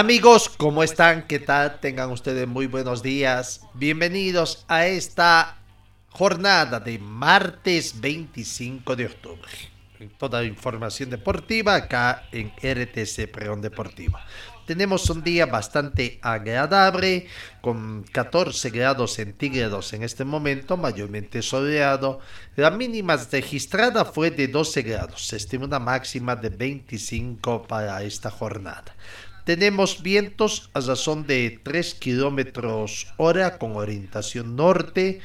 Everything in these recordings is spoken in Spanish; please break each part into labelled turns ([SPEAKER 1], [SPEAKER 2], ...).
[SPEAKER 1] Amigos, ¿cómo están? ¿Qué tal? Tengan ustedes muy buenos días. Bienvenidos a esta jornada de martes 25 de octubre. Toda información deportiva acá en RTC Pregón Deportiva. Tenemos un día bastante agradable, con 14 grados centígrados en este momento, mayormente soleado. La mínima registrada fue de 12 grados. Se estima una máxima de 25 para esta jornada. Tenemos vientos a razón de 3 kilómetros hora con orientación norte.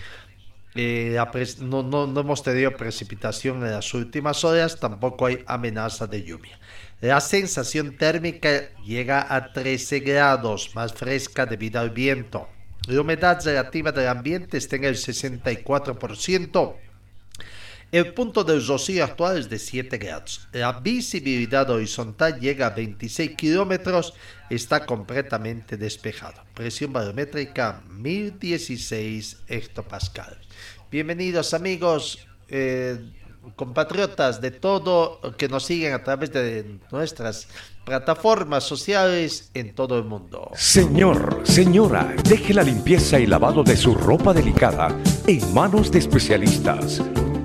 [SPEAKER 1] Eh, no, no, no, hemos tenido precipitación en las últimas horas, tampoco hay amenaza de lluvia. La sensación térmica llega a 13 grados, más fresca debido al viento. La humedad relativa del ambiente está en el 64%. El punto del rocío actual es de 7 grados. La visibilidad horizontal llega a 26 kilómetros. Está completamente despejado. Presión barométrica 1016 hectopascal. Bienvenidos amigos, eh, compatriotas de todo que nos siguen a través de nuestras plataformas sociales en todo el mundo.
[SPEAKER 2] Señor, señora, deje la limpieza y lavado de su ropa delicada en manos de especialistas.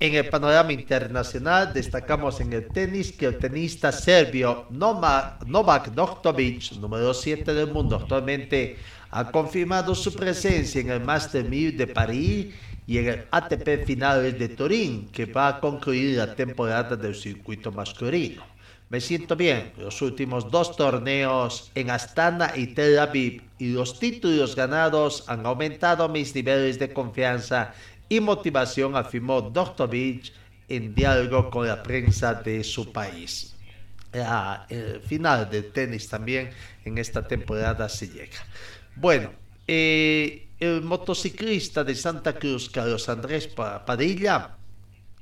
[SPEAKER 1] En el panorama internacional destacamos en el tenis que el tenista serbio Novak Djokovic, número 7 del mundo actualmente, ha confirmado su presencia en el Master 1000 de París y en el ATP Finales de Turín, que va a concluir la temporada del circuito masculino. Me siento bien, los últimos dos torneos en Astana y Tel Aviv y los títulos ganados han aumentado mis niveles de confianza y motivación, afirmó Djokovic en diálogo con la prensa de su país. el final del tenis también en esta temporada se llega. Bueno, eh, el motociclista de Santa Cruz, Carlos Andrés Padilla,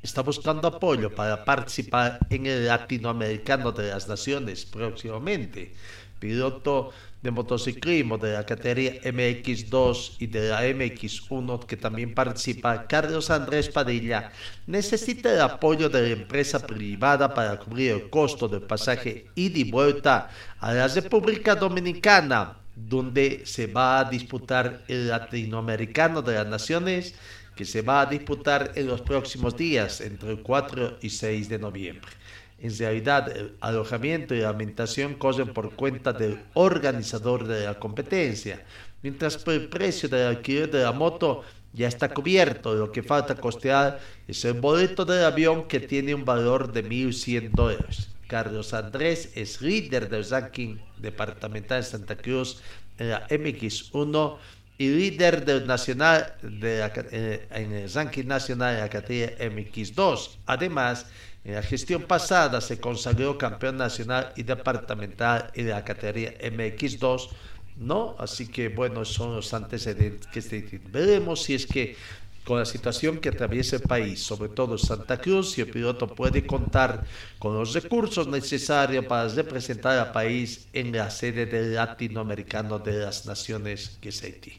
[SPEAKER 1] está buscando apoyo para participar en el Latinoamericano de las Naciones próximamente. Piloto de motociclismo de la categoría MX2 y de la MX1 que también participa Carlos Andrés Padilla necesita el apoyo de la empresa privada para cubrir el costo del pasaje ida y vuelta a la República Dominicana donde se va a disputar el latinoamericano de las naciones que se va a disputar en los próximos días entre el 4 y 6 de noviembre. En realidad, el alojamiento y la alimentación corren por cuenta del organizador de la competencia, mientras el precio del alquiler de la moto ya está cubierto. Lo que falta costear es el boleto del avión que tiene un valor de 1.100 dólares. Carlos Andrés es líder del ranking departamental de Santa Cruz en la MX1 y líder del nacional de eh, en el ranking nacional de la categoría MX2. Además, en la gestión pasada se consagró campeón nacional y departamental en la categoría MX2, ¿no? Así que, bueno, son los antecedentes que se Veremos si es que con la situación que atraviesa el país, sobre todo Santa Cruz, si el piloto puede contar con los recursos necesarios para representar al país en la sede del latinoamericano de las naciones que es Haití.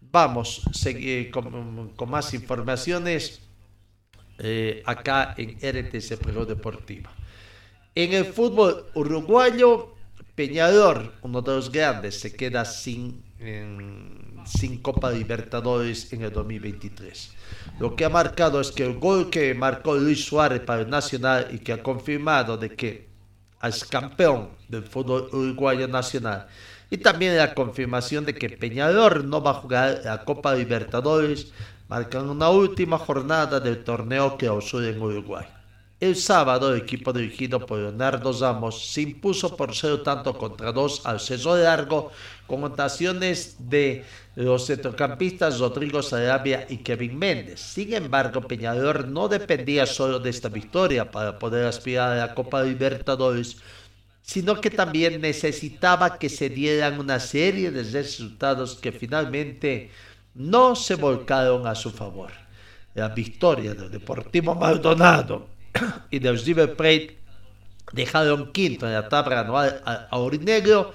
[SPEAKER 1] vamos seguir con, con más informaciones eh, acá en RTC Pro Deportiva. En el fútbol uruguayo, Peñador, uno de los grandes, se queda sin, sin Copa Libertadores en el 2023. Lo que ha marcado es que el gol que marcó Luis Suárez para el Nacional y que ha confirmado de que es campeón del fútbol uruguayo nacional y también la confirmación de que Peñador no va a jugar la Copa Libertadores marcan una última jornada del torneo que clausura en Uruguay. El sábado, el equipo dirigido por Leonardo Ramos se impuso por cero tanto contra dos al ceso largo, con anotaciones de los centrocampistas Rodrigo Sarabia y Kevin Méndez. Sin embargo, Peñador no dependía solo de esta victoria para poder aspirar a la Copa Libertadores, sino que también necesitaba que se dieran una serie de resultados que finalmente no se volcaron a su favor. La victoria del Deportivo Maldonado y del River Plate dejaron quinto en la tabla anual a Aurinegro,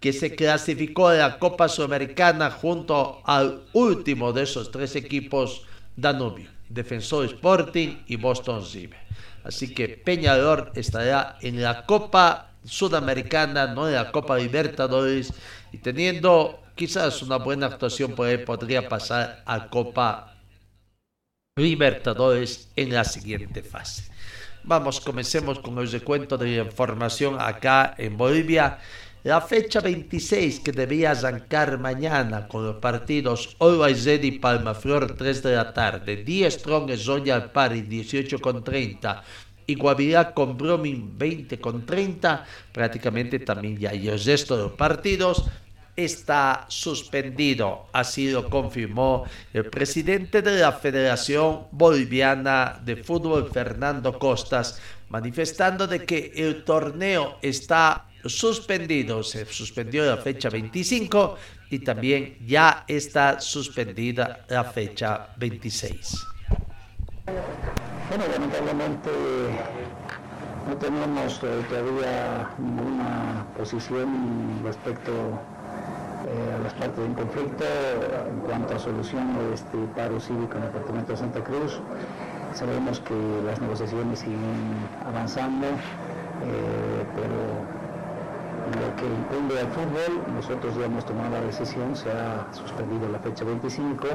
[SPEAKER 1] que se clasificó a la Copa Sudamericana junto al último de esos tres equipos Danubio, Defensor Sporting y Boston River. Así que Peñador estará en la Copa Sudamericana, no en la Copa Libertadores, y teniendo quizás una buena actuación podría pasar a Copa Libertadores en la siguiente fase. Vamos, comencemos con el recuento de la información acá en Bolivia. La fecha 26 que debía arrancar mañana con los partidos Always Ready Palmaflor 3 de la tarde, 10 Strong Royal Party 18 con 30 y Guavirá con Bromin 20 con 30, prácticamente también ya y el resto de los partidos está suspendido. Así lo confirmó el presidente de la Federación Boliviana de Fútbol, Fernando Costas, manifestando de que el torneo está suspendido. Se suspendió la fecha 25 y también ya está suspendida la fecha 26.
[SPEAKER 3] Bueno, lamentablemente no tenemos todavía ninguna posición respecto eh, a las partes en conflicto en cuanto a solución de este paro cívico en el departamento de Santa Cruz. Sabemos que las negociaciones siguen avanzando, eh, pero lo que incumbe al fútbol, nosotros ya hemos tomado la decisión, se ha suspendido la fecha 25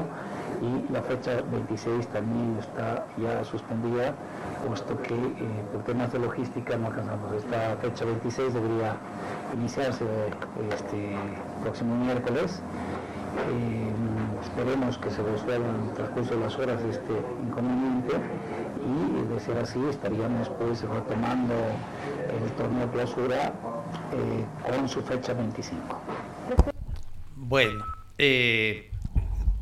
[SPEAKER 3] y la fecha 26 también está ya suspendida, puesto que eh, por temas de logística no alcanzamos. Esta fecha 26 debería iniciarse este próximo miércoles. Eh, esperemos que se resuelva en el transcurso de las horas este inconveniente y de ser así estaríamos pues retomando el torneo clausura eh, con su fecha 25.
[SPEAKER 1] Bueno, eh,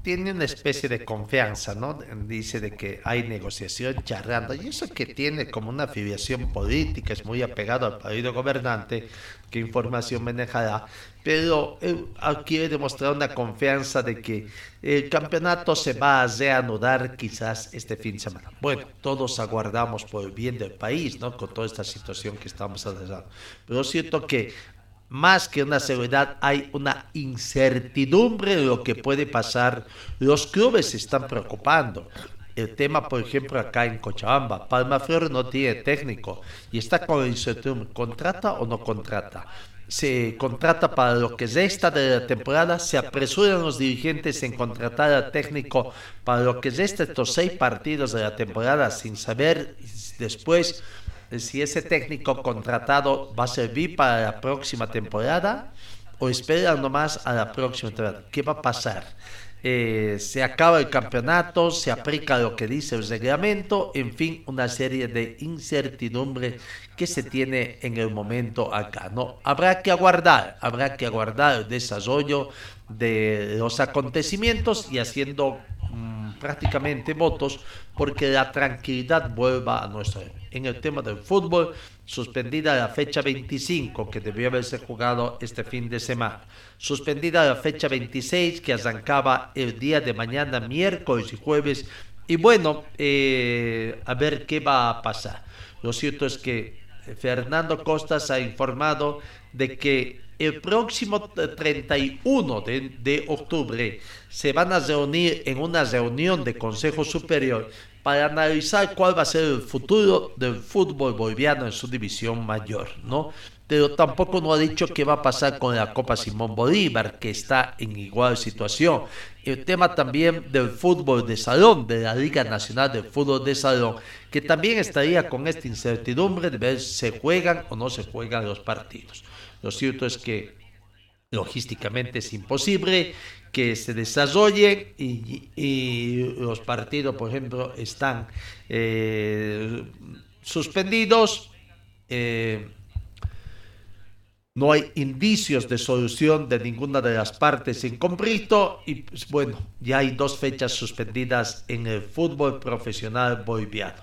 [SPEAKER 1] tiene una especie de confianza, ¿no? Dice de que hay negociación charlando, y eso que tiene como una afiliación política, es muy apegado al partido gobernante, qué información manejará, pero él quiere demostrar una confianza de que el campeonato se va a reanudar quizás este fin de semana. Bueno, todos aguardamos por el bien del país, ¿no? Con toda esta situación que estamos atravesando. Pero siento que más que una seguridad, hay una incertidumbre de lo que puede pasar. Los clubes se están preocupando. El tema, por ejemplo, acá en Cochabamba, Palma Flor no tiene técnico y está con incertidumbre, ¿contrata o no contrata? Se contrata para lo que resta de la temporada, se apresuran los dirigentes en contratar al técnico para lo que resta estos seis partidos de la temporada sin saber después si ese técnico contratado va a servir para la próxima temporada o esperan nomás a la próxima temporada. ¿Qué va a pasar? Eh, se acaba el campeonato, se aplica lo que dice el reglamento, en fin, una serie de incertidumbre que se tiene en el momento acá. No, habrá que aguardar, habrá que aguardar el desarrollo de los acontecimientos y haciendo mm, prácticamente votos porque la tranquilidad vuelva a nuestro en el tema del fútbol, suspendida la fecha 25 que debió haberse jugado este fin de semana, suspendida la fecha 26 que arrancaba el día de mañana, miércoles y jueves, y bueno, eh, a ver qué va a pasar. Lo cierto es que Fernando Costas ha informado de que el próximo 31 de, de, octubre se van a reunir en una reunión de Consejo Superior para analizar cuál va a ser el futuro del fútbol boliviano en su división mayor, ¿no? Pero tampoco no ha dicho qué va a pasar con la Copa Simón Bolívar, que está en igual situación. El tema también del fútbol de salón, de la Liga Nacional de Fútbol de Salón, que también estaría con esta incertidumbre de ver si se juegan o no se juegan los partidos. Lo cierto es que logísticamente es imposible que se desarrollen y, los partidos, por ejemplo, están eh, suspendidos. Eh, no hay indicios de solución de ninguna de las partes en conflicto y pues, bueno, ya hay dos fechas suspendidas en el fútbol profesional boliviano.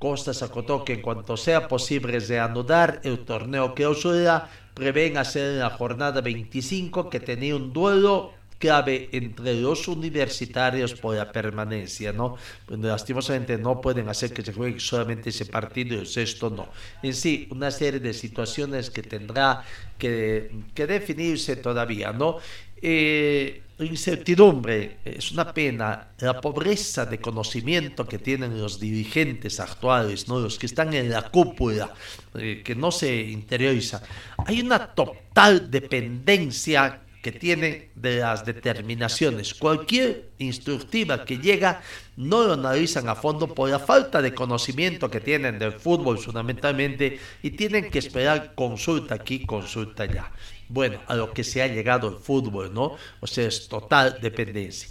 [SPEAKER 1] Costas acotó que en cuanto sea posible reanudar el torneo que clausura, prevén hacer en la jornada 25 que tenía un duelo clave entre los universitarios por la permanencia, ¿no? Pues, lastimosamente no pueden hacer que se juegue solamente ese partido y el sexto no. En sí, una serie de situaciones que tendrá que, que definirse todavía, ¿no? Eh, incertidumbre, es una pena, la pobreza de conocimiento que tienen los dirigentes actuales, ¿no? los que están en la cúpula, eh, que no se interioriza. Hay una total dependencia que tiene de las determinaciones. Cualquier instructiva que llega no lo analizan a fondo por la falta de conocimiento que tienen del fútbol fundamentalmente y tienen que esperar consulta aquí, consulta allá. Bueno, a lo que se ha llegado el fútbol, ¿no? O sea, es total dependencia.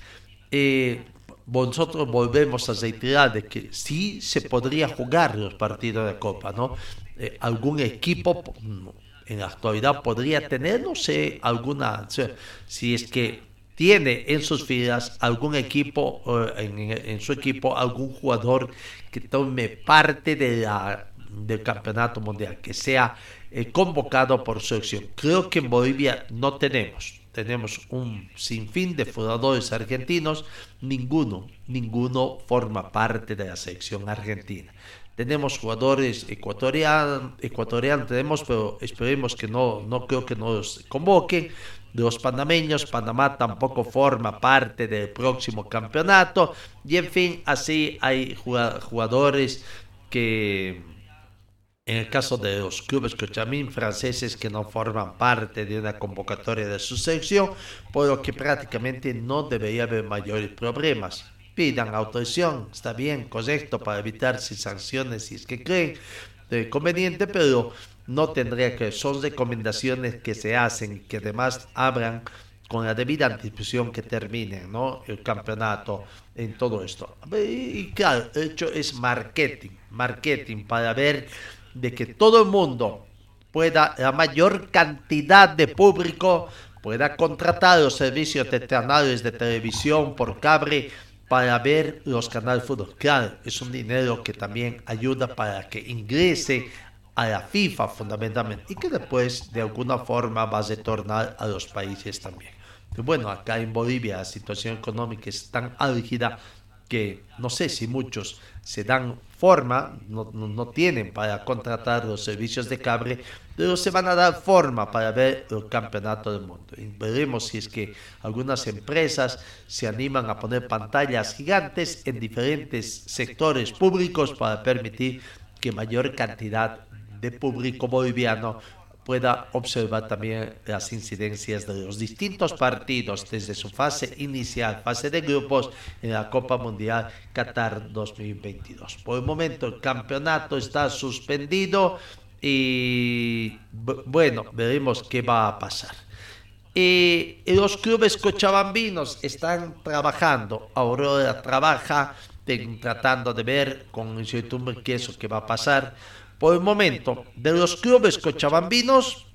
[SPEAKER 1] Eh, nosotros volvemos a reiterar de que sí se podría jugar los partidos de Copa, ¿no? Eh, algún equipo en la actualidad podría tener, no sé, alguna, si es que tiene en sus filas algún equipo, en, su equipo, algún jugador que tome parte de la, del campeonato mundial, que sea eh, convocado por selección. Creo que en Bolivia no tenemos. Tenemos un sinfín de jugadores argentinos, ninguno, ninguno forma parte de la selección argentina. Tenemos jugadores ecuatorianos, ecuatorianos tenemos, pero esperemos que no, no creo que nos convoquen. Los panameños, Panamá tampoco forma parte del próximo campeonato. Y en fin, así hay jugadores que, en el caso de los clubes cochamín franceses que no forman parte de una convocatoria de su selección, por lo que prácticamente no debería haber mayores problemas pidan autorización, está bien, correcto, para evitar sanciones si es que creen conveniente, pero no tendría que, son recomendaciones que se hacen y que además abran con la debida anticipación que terminen ¿no? el campeonato en todo esto. Y claro, el hecho es marketing, marketing para ver de que todo el mundo pueda, la mayor cantidad de público pueda contratar los servicios de canales de televisión por cable para ver los canales de fútbol. Claro, es un dinero que también ayuda para que ingrese a la FIFA fundamentalmente y que después de alguna forma va a retornar a los países también. bueno, acá en Bolivia la situación económica es tan álgida que no sé si muchos se dan forma, no, no, tienen para contratar los servicios de cable, pero se van a dar forma para ver el campeonato del mundo. Y veremos si es que algunas empresas se animan a poner pantallas gigantes en diferentes sectores públicos para permitir que mayor cantidad de público boliviano pueda observar también las incidencias de los distintos partidos desde su fase inicial, fase de grupos en la Copa Mundial Qatar 2022. Por el momento el campeonato está suspendido y bueno, veremos qué va a pasar. Y los clubes cochabambinos están trabajando, Aurora trabaja tratando de ver con incertidumbre qué es lo que va a pasar por el momento, de los clubes cochabambinos,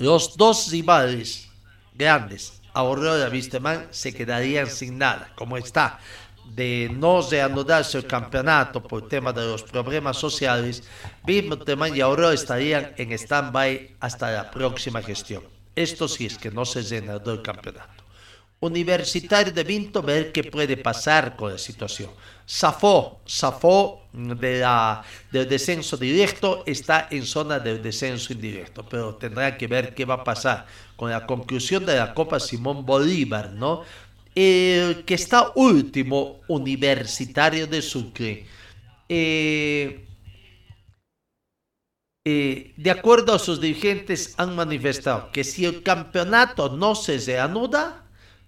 [SPEAKER 1] los dos rivales grandes, Aurora y Vistemán, se quedarían sin nada, como está. De no reanudarse el campeonato por tema de los problemas sociales, Vistemán y Aurora estarían en stand-by hasta la próxima gestión. Esto sí es que no se reanudó el campeonato. Universitario de Vinto ver qué puede pasar con la situación. Zafó, Zafó de la, del descenso directo, está en zona del descenso indirecto, pero tendrá que ver qué va a pasar con la conclusión de la Copa Simón Bolívar, ¿no? El que está último, Universitario de Sucre. Eh, eh, de acuerdo a sus dirigentes, han manifestado que si el campeonato no se reanuda,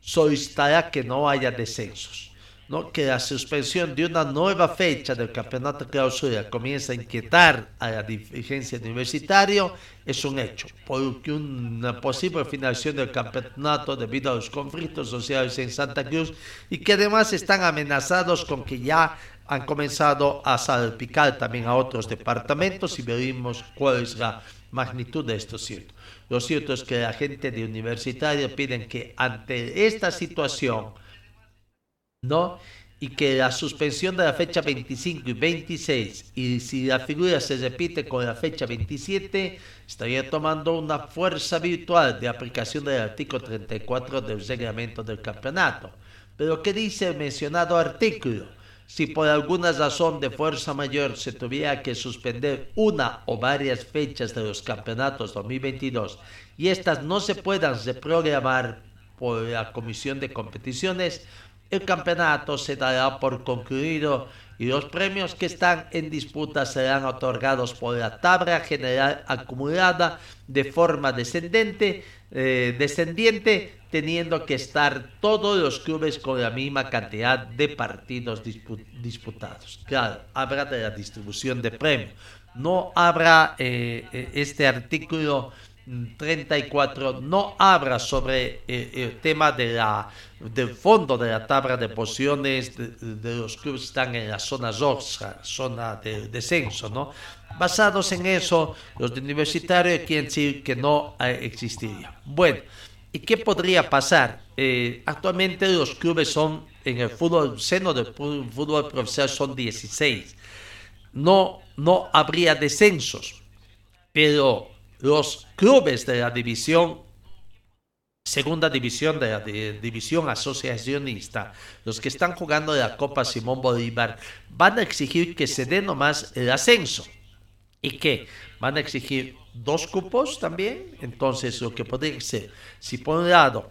[SPEAKER 1] solicitará que no haya descensos. ¿no? Que la suspensión de una nueva fecha del campeonato clausura comienza a inquietar a la dirigencia universitario es un hecho, porque una posible finalización del campeonato debido a los conflictos sociales en Santa Cruz y que además están amenazados con que ya han comenzado a salpicar también a otros departamentos y veremos cuál es la magnitud de esto cierto. Lo cierto es que la gente de universitario piden que ante esta situación, ¿no? Y que la suspensión de la fecha 25 y 26, y si la figura se repite con la fecha 27, estaría tomando una fuerza virtual de aplicación del artículo 34 del reglamento del campeonato. Pero ¿qué dice el mencionado artículo? Si por alguna razón de fuerza mayor se tuviera que suspender una o varias fechas de los campeonatos 2022 y estas no se puedan reprogramar por la Comisión de Competiciones, el campeonato se dará por concluido y los premios que están en disputa serán otorgados por la tabla general acumulada de forma descendente, eh, descendiente, teniendo que estar todos los clubes con la misma cantidad de partidos disputados. Claro, habrá de la distribución de premios. No habrá eh, eh, este artículo 34 no habla sobre eh, el tema de la, del fondo de la tabla de posiciones de, los clubes que están en la zona roja, zona de descenso, ¿no? Basados en eso, los universitarios quieren decir que no existiría. Bueno, ¿y qué podría pasar? Eh, actualmente los clubes son, en el fútbol, seno del fútbol profesional son 16. No, no habría descensos, pero los clubes de la división, segunda división de la división asociacionista, los que están jugando la Copa Simón Bolívar, van a exigir que se dé nomás el ascenso. ¿Y qué? Van a exigir dos cupos también. Entonces, lo que podría ser, si por un lado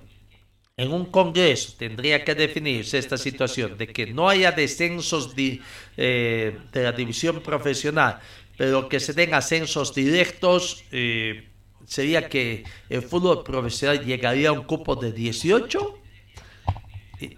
[SPEAKER 1] en un congreso tendría que definirse esta situación de que no haya descensos de, eh, de la división profesional, pero que se den ascensos directos, eh, sería que el fútbol profesional llegaría a un cupo de 18.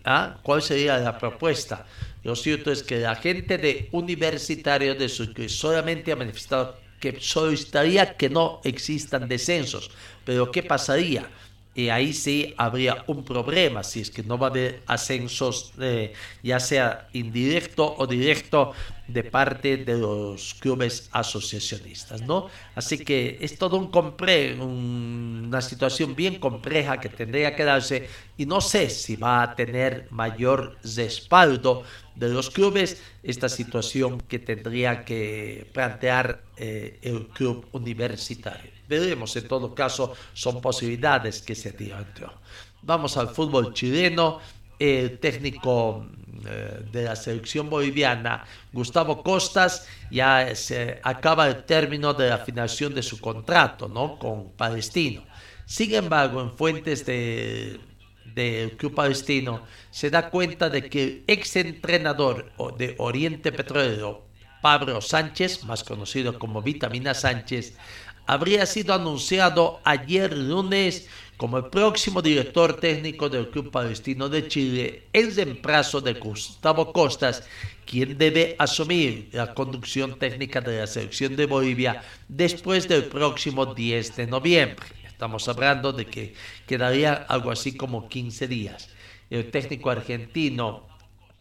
[SPEAKER 1] ¿Ah? ¿Cuál sería la propuesta? Lo cierto es que la gente de Universitario de solamente ha manifestado que solicitaría que no existan descensos. Pero ¿qué pasaría? Y ahí sí habría un problema si es que no va a haber ascensos, eh, ya sea indirecto o directo, de parte de los clubes asociacionistas, ¿no? Así que es todo un compre una situación bien compleja que tendría que darse y no sé si va a tener mayor respaldo de los clubes esta situación que tendría que plantear eh, el club universitario. Veremos, en todo caso, son posibilidades que se tiran. Vamos al fútbol chileno. El técnico eh, de la selección boliviana, Gustavo Costas, ya se acaba el término de la afinación de su contrato ¿no? con Palestino. Sin embargo, en fuentes de del club palestino se da cuenta de que el ex entrenador de Oriente Petrolero, Pablo Sánchez, más conocido como Vitamina Sánchez, habría sido anunciado ayer lunes como el próximo director técnico del Club Palestino de Chile en reemplazo de Gustavo Costas, quien debe asumir la conducción técnica de la selección de Bolivia después del próximo 10 de noviembre. Estamos hablando de que quedaría algo así como 15 días. El técnico argentino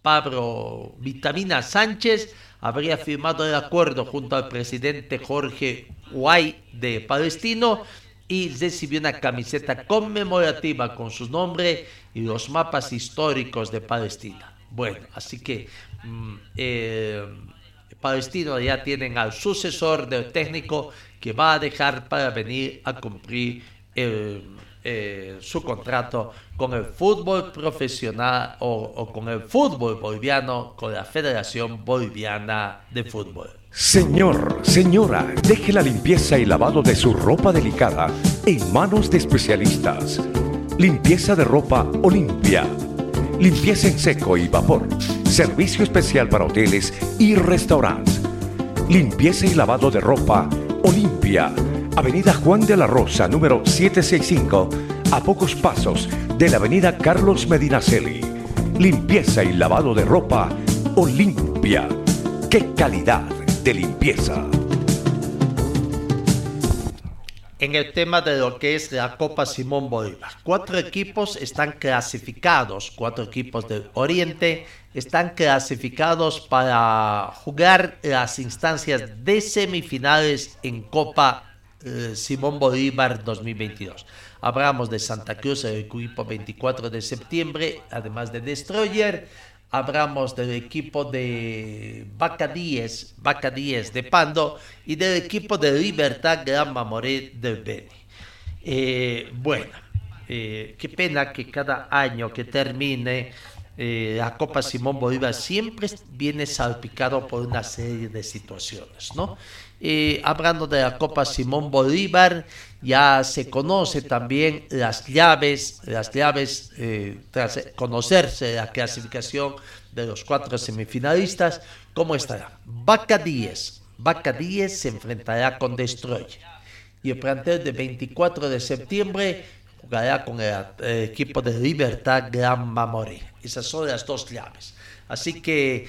[SPEAKER 1] Pablo Vitamina Sánchez habría firmado el acuerdo junto al presidente Jorge Guay de Palestino y recibió una camiseta conmemorativa con su nombre y los mapas históricos de Palestina. Bueno, así que mm, eh, Palestino ya tienen al sucesor del técnico que va a dejar para venir a cumplir el, eh, su contrato con el fútbol profesional o, o con el fútbol boliviano, con la Federación Boliviana de Fútbol.
[SPEAKER 2] Señor, señora, deje la limpieza y lavado de su ropa delicada en manos de especialistas. Limpieza de ropa Olimpia. Limpieza en seco y vapor. Servicio especial para hoteles y restaurantes. Limpieza y lavado de ropa Olimpia. Avenida Juan de la Rosa, número 765, a pocos pasos de la Avenida Carlos Medinaceli. Limpieza y lavado de ropa Olimpia. ¡Qué calidad de limpieza!
[SPEAKER 1] en el tema de lo que es la Copa Simón Bolívar. Cuatro equipos están clasificados, cuatro equipos del Oriente están clasificados para jugar las instancias de semifinales en Copa eh, Simón Bolívar 2022. Hablamos de Santa Cruz, el equipo 24 de septiembre, además de Destroyer hablamos del equipo de Vaca 10, Vaca 10 de Pando y del equipo de Libertad Gran Mamoré del Beni. Eh, bueno, eh, qué pena que cada año que termine la Copa Simón Bolívar siempre viene salpicado por una serie de situaciones, ¿no? Hablando de la Copa Simón Bolívar, ya se conoce también las llaves, las llaves, eh, tras conocerse la clasificación de los cuatro semifinalistas, ¿cómo estará? Vaca 10, Vaca 10 se enfrentará con Destroyer y el plantel de 24 de septiembre jugará con el, equipo de Libertad Gran Mamoré. Esas son las dos llaves. Así que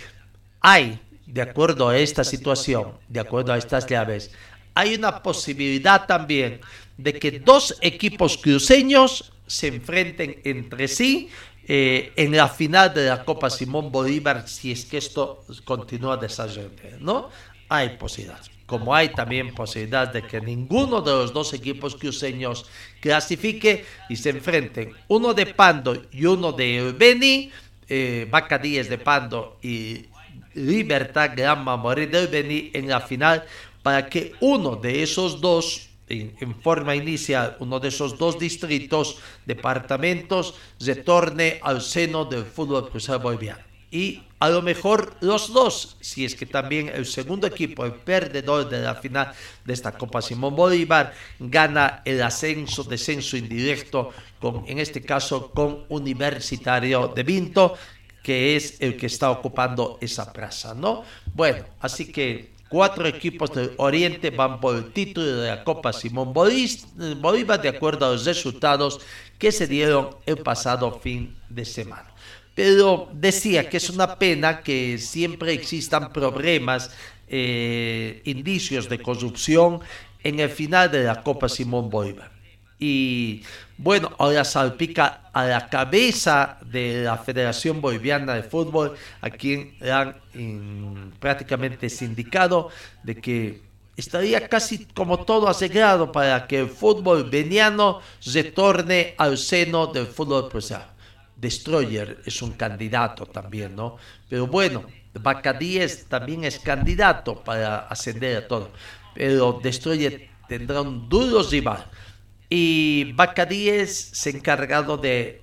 [SPEAKER 1] hay de acuerdo a esta situación, de acuerdo a estas llaves, hay una posibilidad también de que dos equipos cruceños se enfrenten entre sí eh, en la final de la Copa Simón Bolívar si es que esto continúa desarrollando, ¿no? Hay posibilidades. Como hay también posibilidad de que ninguno de los dos equipos cruceños clasifique y se enfrenten uno de Pando y uno de Beni, eh, Vaca de Pando y Libertad Gran Mamoré del Beni en la final para que uno de esos dos, en, forma inicial, uno de esos dos distritos, departamentos, retorne al seno del fútbol cruzado boliviano. Y a lo mejor los dos, si es que también el segundo equipo, el perdedor de la final de esta Copa Simón Bolívar, gana el ascenso, descenso indirecto, con, en este caso con Universitario de Vinto, que es el que está ocupando esa plaza, ¿no? Bueno, así que cuatro equipos del Oriente van por el título de la Copa Simón Bolívar de acuerdo a los resultados que se dieron el pasado fin de semana. Pero decía que es una pena que siempre existan problemas, eh, indicios de corrupción en el final de la Copa Simón Bolívar. Y bueno, ahora salpica a la cabeza de la Federación Boliviana de Fútbol, a quien han prácticamente sindicado de que estaría casi como todo asegurado para que el fútbol veniano retorne al seno del fútbol profesional. Destroyer es un candidato también, ¿no? Pero bueno, 10 también es candidato para ascender a todo. Pero Destroyer tendrá un duro rival. Y Bacadíes se encargado de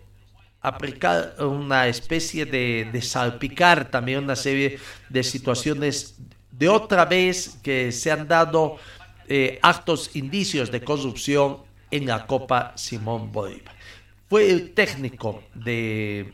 [SPEAKER 1] aplicar una especie de, salpicar también una serie de situaciones de otra vez que se han dado eh, actos, indicios de corrupción en la Copa Simón Bolívar. Fue el técnico de,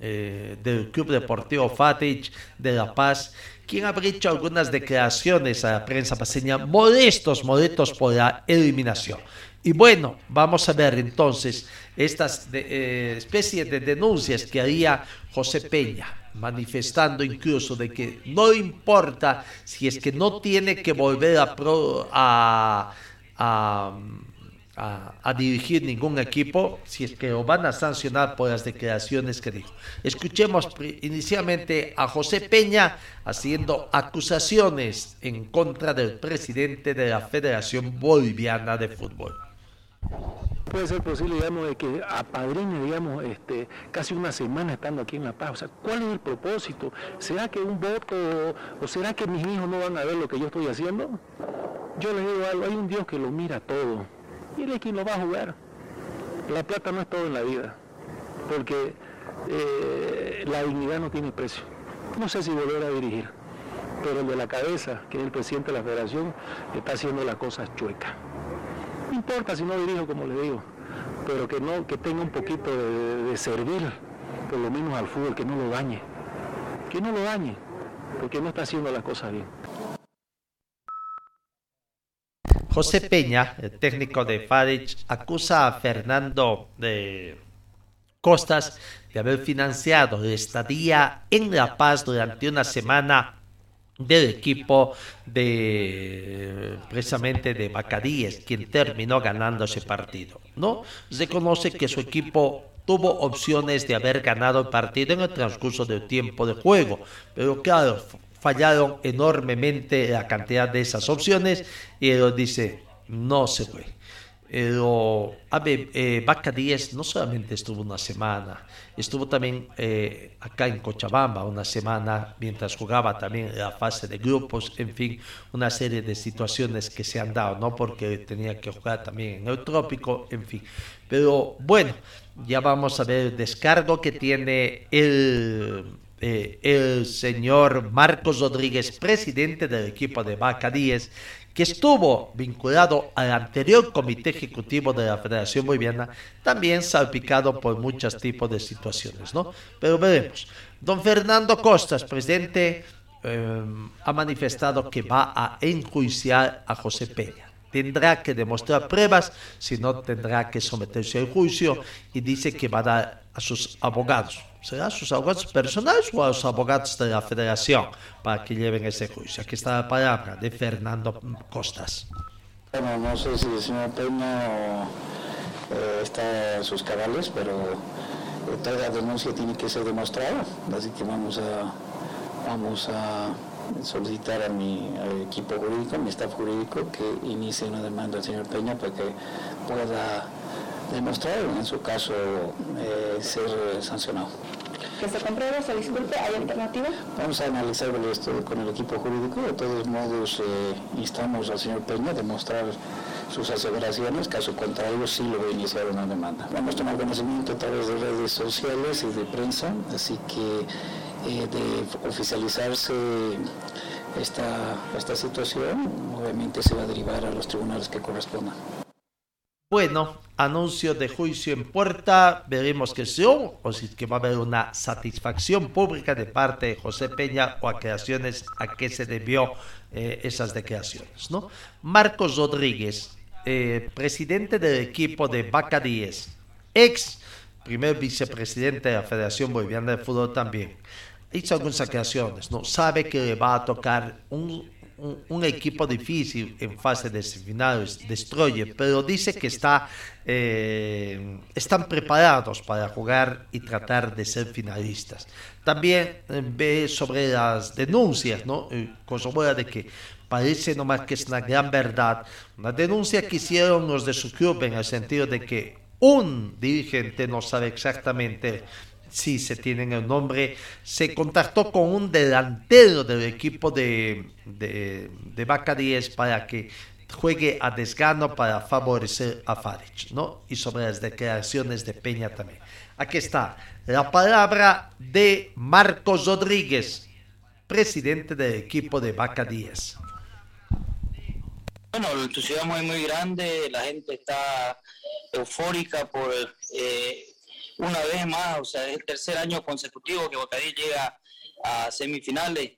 [SPEAKER 1] eh, del Club Deportivo Fatich de La Paz quien ha hecho algunas declaraciones a la prensa paseña modestos, modestos por la eliminación. Y bueno, vamos a ver entonces estas de, eh, de denuncias que haría José Peña, manifestando incluso de que no importa si es que no tiene que volver a, a, a, dirigir ningún equipo, si es que lo van a sancionar por las declaraciones que dijo. Escuchemos inicialmente a José Peña haciendo acusaciones en contra del presidente de la Federación Boliviana de Fútbol
[SPEAKER 3] puede ser posible, digamos, de que apadrine, digamos, este, casi una semana estando aquí en La Paz. O sea, ¿cuál es el propósito? ¿Será que un voto o será que mis hijos no van a ver lo que yo estoy haciendo? Yo les digo algo, hay un Dios que lo mira todo y él es quien lo va a jugar. La plata no es todo en la vida, porque eh, la dignidad no tiene precio. No sé si volver a dirigir, pero el de la cabeza, que es el presidente de la federación, está haciendo las cosas chuecas. No importa si no dirijo, como le digo, pero que, no, que tenga un poquito de, servir, por lo menos al fútbol, que no lo dañe. Que no lo dañe, porque no está haciendo las cosas bien.
[SPEAKER 1] José Peña, el técnico de Farich, acusa a Fernando de Costas de haber financiado la estadía en La Paz durante una semana del equipo de precisamente de Bacadíes, quien terminó ganando ese partido. ¿no? Se conoce que su equipo tuvo opciones de haber ganado el partido en el transcurso del tiempo de juego, pero claro, fallaron enormemente la cantidad de esas opciones y él dice, no se fue. Pero, a ver, eh, Vaca 10 no solamente estuvo una semana, estuvo también eh, acá en Cochabamba una semana mientras jugaba también la fase de grupos, en fin, una serie de situaciones que se han dado, ¿no? Porque tenía que jugar también en el trópico, en fin. Pero bueno, ya vamos a ver el descargo que tiene el eh, el señor Marcos Rodríguez, presidente del equipo de Vaca 10, que estuvo vinculado al anterior comité ejecutivo de la Federación Boliviana, también salpicado por muchos tipos de situaciones, ¿no? Pero veremos. Don Fernando Costas, presidente, eh, ha manifestado que va a enjuiciar a José Peña tendrá que demostrar pruebas, si no tendrá que someterse al juicio y dice que va a dar a sus abogados será a sus abogados personales o a los abogados de la federación para que lleven ese juicio. Aquí está la palabra de Fernando Costas.
[SPEAKER 3] Bueno, no sé si el señor Peña eh, está en sus cabales, pero eh, toda denuncia tiene que ser demostrada, así que vamos a, vamos a solicitar a mi equipo jurídico, a mi staff jurídico, que inicie una demanda al señor Peña para que pueda demostrar, en su caso, eh, ser sancionado.
[SPEAKER 4] Que se compruebe, se disculpe, ¿hay alternativa?
[SPEAKER 3] Vamos a analizar esto con el equipo jurídico. De todos modos, eh, instamos al señor Peña a demostrar sus aseveraciones, caso contrario sí lo voy a iniciar una demanda. Vamos a tomar conocimiento a través de redes sociales y de prensa, así que eh, de oficializarse esta, esta situación, obviamente se va a derivar a los tribunales que correspondan.
[SPEAKER 1] Bueno, anuncio de juicio en puerta, veremos que son o si que va a haber una satisfacción pública de parte de José Peña o a a qué se debió eh, esas declaraciones. ¿no? Marcos Rodríguez, eh, presidente del equipo de Vaca 10, ex primer vicepresidente de la Federación Boliviana de Fútbol también, hizo algunas aclaraciones, ¿no? sabe que le va a tocar un un, equipo difícil en fase de semifinales, Destroyer, pero dice que está, eh, están preparados para jugar y tratar de ser finalistas. También eh, ve sobre las denuncias, ¿no? Eh, buena de que parece nomás que es una gran verdad, una denuncia que hicieron los de su club en el sentido de que un dirigente no sabe exactamente sí se tienen el nombre, se contactó con un delantero del equipo de, de, de Vaca 10 para que juegue a desgano para favorecer a Farich, ¿no? Y sobre las declaraciones de Peña también. Aquí está la palabra de Marcos Rodríguez, presidente del equipo de Vaca 10.
[SPEAKER 5] Bueno, el entusiasmo es muy grande, la gente está eufórica por eh, una vez más, o sea, es el tercer año consecutivo que Bocadí llega a semifinales,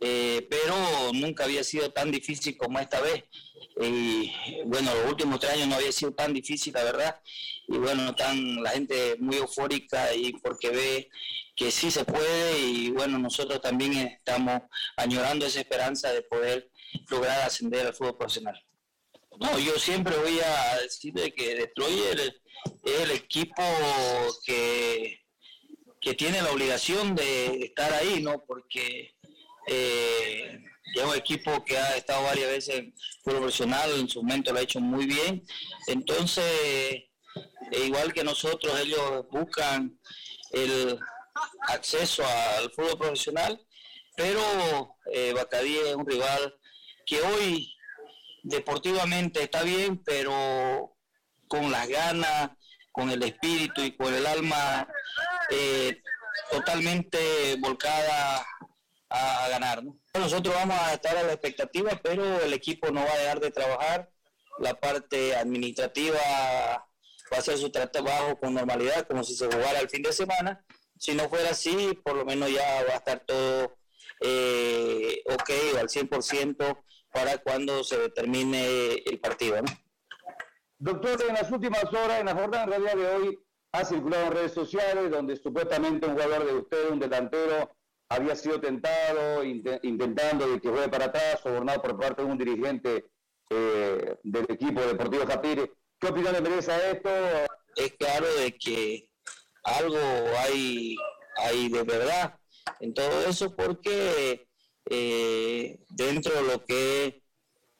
[SPEAKER 5] eh, pero nunca había sido tan difícil como esta vez. Y bueno, los últimos tres años no había sido tan difícil, la verdad. Y bueno, están la gente muy eufórica y porque ve que sí se puede y bueno, nosotros también estamos añorando esa esperanza de poder lograr ascender al fútbol profesional. No, yo siempre voy a decir que Destroyer es el equipo que, que tiene la obligación de estar ahí, ¿no? Porque eh, es un equipo que ha estado varias veces en fútbol profesional, en su momento lo ha hecho muy bien. Entonces, eh, igual que nosotros, ellos buscan el acceso al fútbol profesional, pero eh, Bacadí es un rival que hoy deportivamente está bien, pero con las ganas, con el espíritu y con el alma eh, totalmente volcada a, ganar. Nosotros vamos a estar a la expectativa, pero el equipo no va a dejar de trabajar. La parte administrativa va a hacer su trabajo con normalidad, como si se jugara el fin de semana. Si no fuera así, por lo menos ya va a estar todo eh, ok al 100% para cuando se determine el partido.
[SPEAKER 6] Doctor, en las últimas horas, en la jornada en realidad de hoy, ha circulado en redes sociales donde supuestamente un jugador de usted, un delantero, había sido tentado, intentando de que juegue para atrás, sobornado por parte de un dirigente eh, del equipo Deportivo Japire. ¿Qué opinión le merece a esto?
[SPEAKER 5] Es claro de que algo hay, hay de verdad en todo eso porque eh, dentro de lo que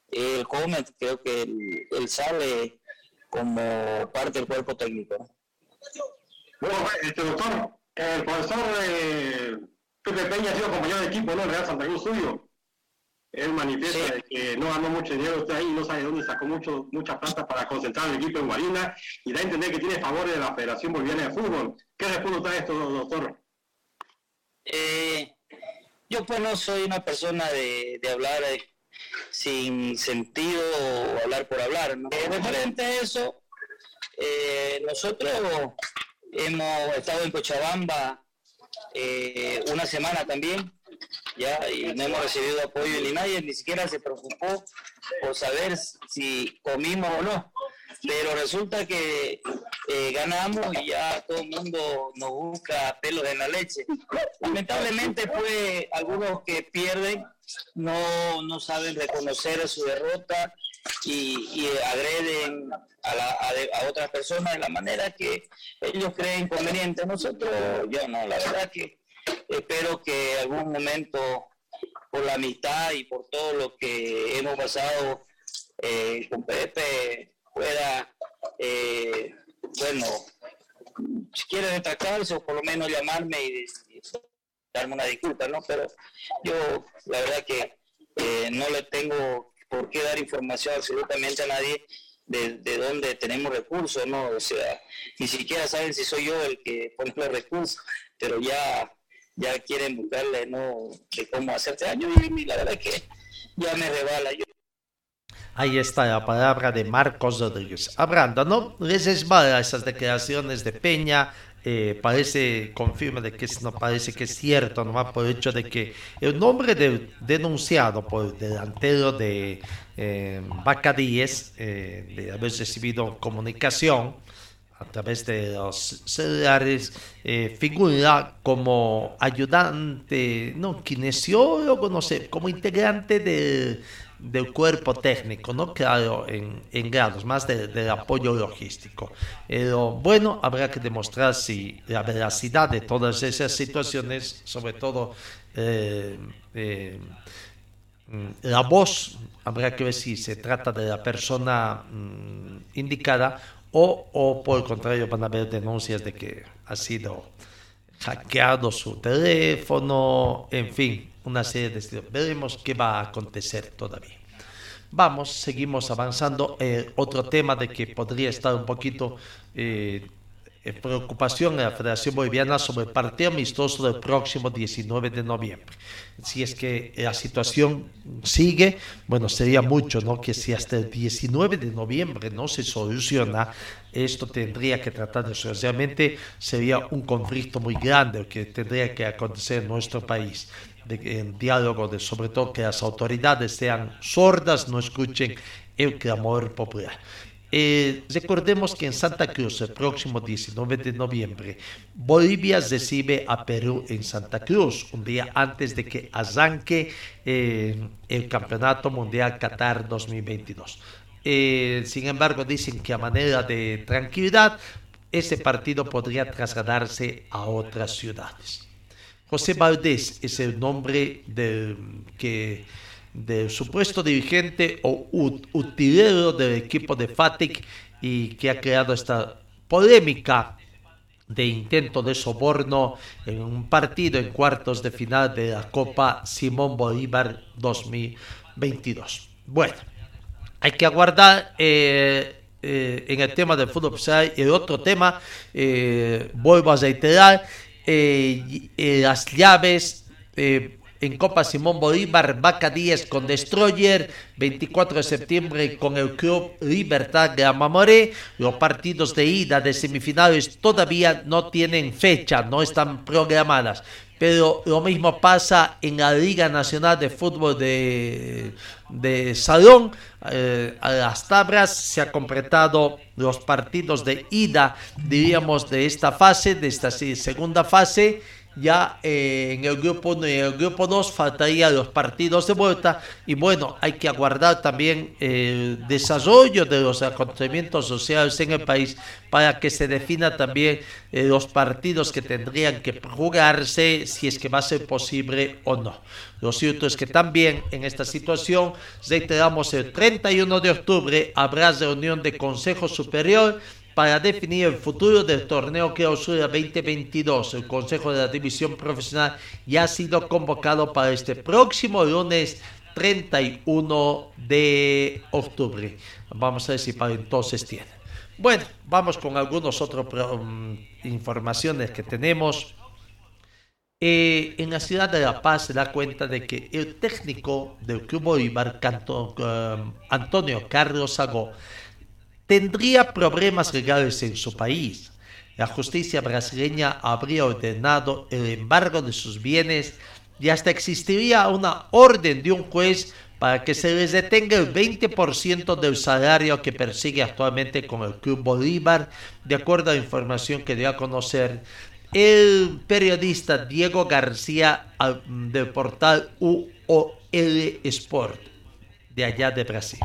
[SPEAKER 5] el Comet creo que él, sale como parte del cuerpo técnico.
[SPEAKER 7] Bueno, este doctor, el profesor eh, Pepe Peña ha sido compañero de equipo, ¿no? El Real Santa Cruz suyo. Él manifiesta que no ganó mucho dinero usted ahí, no sabe dónde sacó mucho, mucha plata para concentrar el equipo en Guarina y da a entender que tiene favores de la Federación Boliviana de Fútbol. ¿Qué responde usted a esto, doctor?
[SPEAKER 5] Eh, yo pues no soy una persona de, de hablar eh, sin sentido o hablar por hablar. ¿no? Eh, a eso, eh, nosotros hemos estado en Cochabamba eh, una semana también, ya, y no hemos recibido apoyo ni nadie, ni siquiera se preocupó por saber si comimos o no. Pero resulta que eh, ganamos y ya todo el mundo nos busca pelos en la leche. Lamentablemente, pues, algunos que pierden no, no saben reconocer su derrota y, agreden a, la, a, otras personas de la manera que ellos creen conveniente. Nosotros, yo no, la verdad que espero que algún momento, por la amistad y por todo lo que hemos pasado eh, con Pepe, pueda, eh, bueno, si quiere destacarse o por lo menos llamarme y, darme una disculpa, ¿no? Pero yo, la verdad que eh, no le tengo por qué dar información absolutamente a nadie de, de dónde tenemos recursos, ¿no? O sea, ni siquiera saben si soy yo el que pone los recursos, pero ya, ya quieren buscarle, ¿no? De cómo hacerte daño y la verdad que ya me rebala. Yo,
[SPEAKER 1] Ahí está la palabra de Marcos Rodríguez. Hablando, ¿no? Les esbala esas declaraciones de Peña. Eh, parece, confirma de que no parece que es cierto, nomás por el hecho de que el nombre de, denunciado por el delantero de eh, Bacadíes, eh, de haber recibido comunicación a través de los celulares, eh, figura como ayudante, no, kinesiólogo, no sé, como integrante de del cuerpo técnico, ¿no? Claro, en, en grados, más de, del apoyo logístico. Pero bueno, habrá que demostrar si la veracidad de todas esas situaciones, sobre todo eh, eh, la voz, habrá que ver si se trata de la persona mm, indicada o, o por el contrario van a haber denuncias de que ha sido hackeado su teléfono, en fin, una serie de estilos. Veremos qué va a acontecer todavía. Vamos, seguimos avanzando. Eh, otro tema de que podría estar un poquito eh, preocupación en la Federación Boliviana sobre el partido amistoso del próximo 19 de noviembre. Si es que la situación sigue, bueno, sería mucho, ¿no? Que si hasta el 19 de noviembre no se soluciona, esto tendría que tratarse. Realmente sería un conflicto muy grande que tendría que acontecer en nuestro país de, en diálogo, de, sobre todo que las autoridades sean sordas, no escuchen el clamor popular. Eh, recordemos que en Santa Cruz, el próximo 19 de noviembre, Bolivia recibe a Perú en Santa Cruz, un día antes de que arranque eh, el Campeonato Mundial Qatar 2022. Eh, sin embargo, dicen que a manera de tranquilidad, ese partido podría trasladarse a otras ciudades. José Valdés es el nombre del, que, del supuesto dirigente o utilero del equipo de FATIC y que ha creado esta polémica de intento de soborno en un partido en cuartos de final de la Copa Simón Bolívar 2022. Bueno, hay que aguardar. Eh, eh, en el tema del fútbol el otro tema, eh, vuelvo a reiterar, eh, las llaves en Copa Simón Bolívar, Vaca 10 con Destroyer, 24 de septiembre con el Club Libertad de Amamoré. Los partidos de ida de semifinales todavía no tienen fecha, no están programadas. Pero lo mismo pasa en la Liga Nacional de Fútbol de, de Salón. Eh, a las tablas se han completado los partidos de ida, diríamos, de esta fase, de esta segunda fase. Ya eh, en el grupo 1 y en el grupo 2 faltarían los partidos de vuelta. Y bueno, hay que aguardar también el desarrollo de los acontecimientos sociales en el país para que se defina también eh, los partidos que tendrían que jugarse, si es que va a ser posible o no. Lo cierto es que también en esta situación, reiteramos, el 31 de octubre habrá reunión de Consejo Superior para definir el futuro del torneo Clausura 2022. El Consejo de la División Profesional ya ha sido convocado para este próximo lunes 31 de octubre. Vamos a ver si para entonces tiene. Bueno, vamos con algunos otros um, informaciones que tenemos. Eh, en la ciudad de La Paz se da cuenta de que el técnico del Club Bolívar, um, Antonio Carlos Sagó, tendría problemas legales en su país. La justicia brasileña habría ordenado el embargo de sus bienes y hasta existiría una orden de un juez para que se les detenga el 20% del salario que persigue actualmente con el Club Bolívar, de acuerdo a información que dio a conocer el periodista Diego García del portal UOL Sport de allá de Brasil.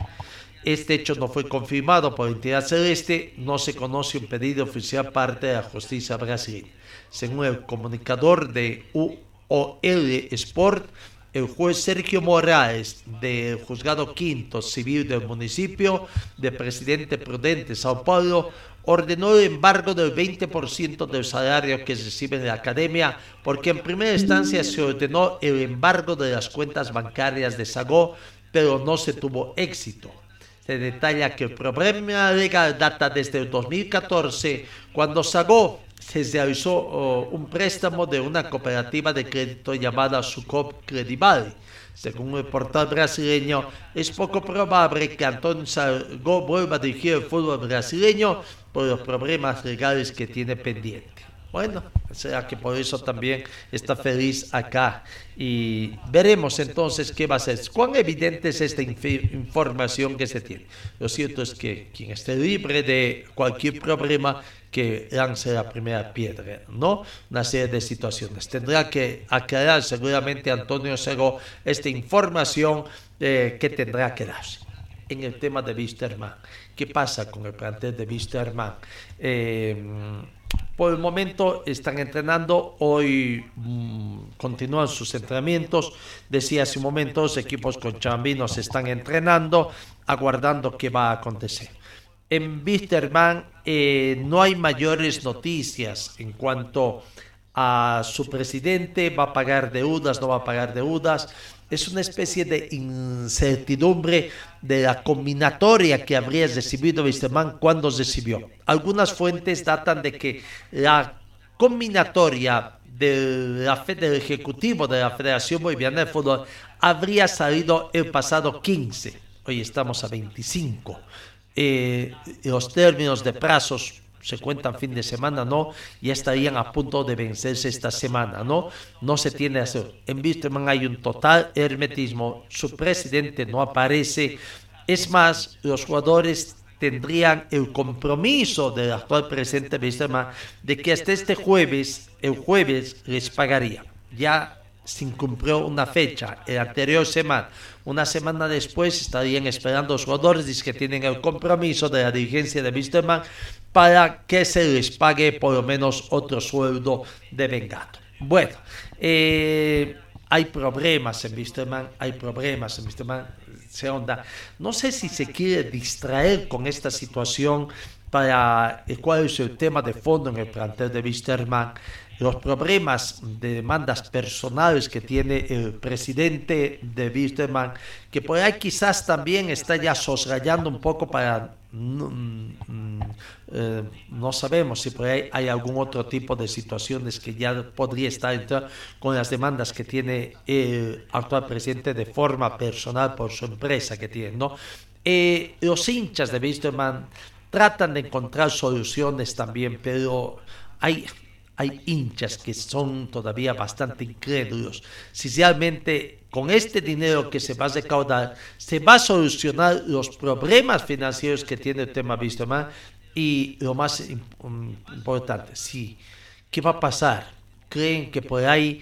[SPEAKER 1] Este hecho no fue confirmado por entidad celeste, no se conoce un pedido oficial parte de la justicia brasileña. Según el comunicador de UOL Sport, el juez Sergio Morales del Juzgado Quinto Civil del municipio de Presidente Prudente, Sao Paulo, ordenó el embargo del 20% del salario que recibe en la academia, porque en primera instancia se ordenó el embargo de las cuentas bancarias de Sagó, pero no se tuvo éxito. Se detalla que el problema legal data desde el 2014, cuando Sagó se realizó oh, un préstamo de una cooperativa de crédito llamada Sucop Credival. Según el portal brasileño, es poco probable que Antonio Sagó vuelva a dirigir el fútbol brasileño por los problemas legales que tiene pendiente. Bueno, será que por eso también está feliz acá. Y veremos entonces qué va a ser. Cuán evidente es esta información que se tiene. Lo cierto es que quien esté libre de cualquier problema, que lance la primera piedra, ¿no? Una serie de situaciones. Tendrá que aclarar seguramente Antonio Cero esta información eh, que tendrá que darse. En el tema de Wisterman, ¿qué pasa con el plantel de Wisterman? Eh, por el momento están entrenando, hoy mmm, continúan sus entrenamientos. Decía hace un momento, los equipos con chambinos están entrenando, aguardando qué va a acontecer. En Wisterman eh, no hay mayores noticias en cuanto a su presidente, va a pagar deudas, no va a pagar deudas es una especie de incertidumbre de la combinatoria que habría recibido Wisterman cuando recibió. Algunas fuentes datan de que la combinatoria de la, del Ejecutivo de la Federación Boliviana de Fútbol habría salido el pasado 15. Hoy estamos a 25. Eh, los términos de plazos se cuentan fin de semana, ¿no? Ya estarían a punto de vencerse esta semana, ¿no? No se tiene hacer. En Wisterman hay un total hermetismo, su presidente no aparece. Es más, los jugadores tendrían el compromiso del actual presidente Wisterman de que hasta este jueves, el jueves, les pagaría. Ya se incumplió una fecha, el anterior semana. Una semana después estarían esperando los jugadores que tienen el compromiso de la dirigencia de Wisterman para que se les pague por lo menos otro sueldo de vengado. Bueno, eh, hay problemas en Wisterman, hay problemas en Wisterman, se onda. No sé si se quiere distraer con esta situación para el cual es el tema de fondo en el plantel de Wisterman. los problemas de demandas personales que tiene el presidente de Wisterman, que por ahí quizás también está ya sosrayando un poco para no, eh, no, sabemos si por ahí hay algún otro tipo de situaciones que ya podría estar con las demandas que tiene el actual presidente de forma personal por su empresa que tiene, ¿no? Eh, los hinchas de Wisterman tratan de encontrar soluciones también, pero hay hay hinchas que son todavía bastante incrédulos. Si realmente con este dinero que se va a recaudar se va a solucionar los problemas financieros que tiene el tema Wisterman y lo más importante, sí, ¿qué va a pasar? ¿Creen que por ahí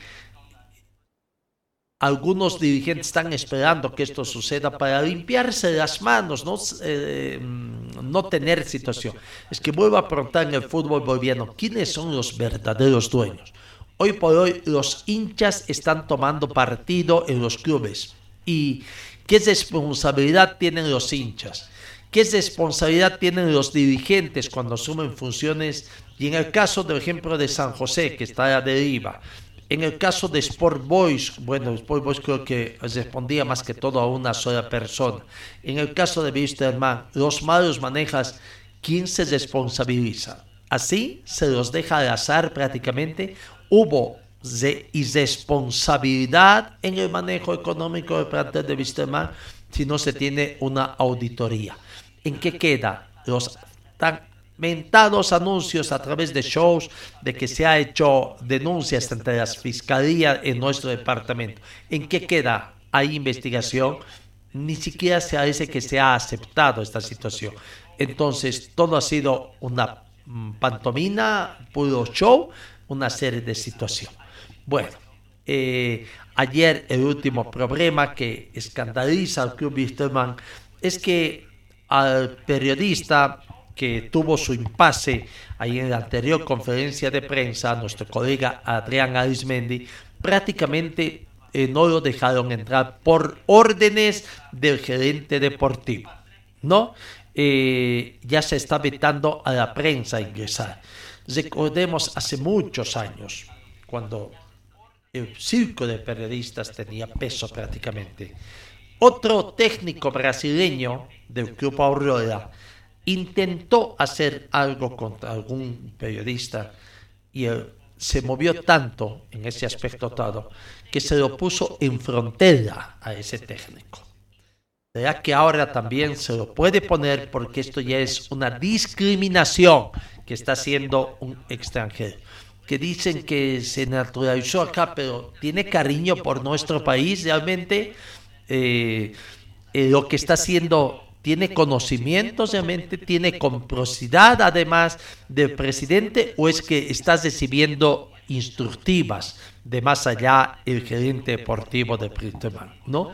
[SPEAKER 1] algunos dirigentes están esperando que esto suceda para limpiarse las manos, no, eh, no tener situación. Es que vuelvo a preguntar en el fútbol boliviano, ¿quiénes son los verdaderos dueños? Hoy por hoy los hinchas están tomando partido en los clubes. ¿Y qué responsabilidad tienen los hinchas? ¿Qué responsabilidad tienen los dirigentes cuando asumen funciones? Y en el caso, por ejemplo, de San José, que está a la deriva, en el caso de Sport Boys, bueno, Sport Boys creo que respondía más que todo a una sola persona. En el caso de Wisterman, los malos manejas, ¿quién se responsabiliza? Así se los deja al azar prácticamente. Hubo irresponsabilidad en el manejo económico del plantel de Wisterman si no se tiene una auditoría. ¿En qué queda? Los tan mentados anuncios a través de shows de que se ha hecho denuncias ante las fiscalías en nuestro departamento. ¿En qué queda? ¿Hay investigación? Ni siquiera se parece que se ha aceptado esta situación. Entonces, todo ha sido una pantomina, puro show, una serie de situaciones. Bueno, eh, ayer el último problema que escandaliza al Club Wisterman es que al periodista que tuvo su impasse ahí en la anterior conferencia de prensa, nuestro colega Adrián Arismendi, prácticamente eh, no lo dejaron entrar por órdenes del gerente deportivo, ¿no? Eh, ya se está vetando a la prensa ingresar. Recordemos hace muchos años, cuando el circo de periodistas tenía peso prácticamente. Otro técnico brasileño del Club Aurora intentó hacer algo contra algún periodista y se movió tanto en ese aspecto todo que se lo puso en frontera a ese técnico. Que ahora también se lo puede poner porque esto ya es una discriminación que está haciendo un extranjero. Que dicen que se naturalizó acá, pero tiene cariño por nuestro país realmente. Eh, eh, lo que está haciendo tiene conocimientos realmente, tiene comprosidad además del presidente o es que estás recibiendo instructivas de más allá el gerente deportivo de Printemán, ¿no?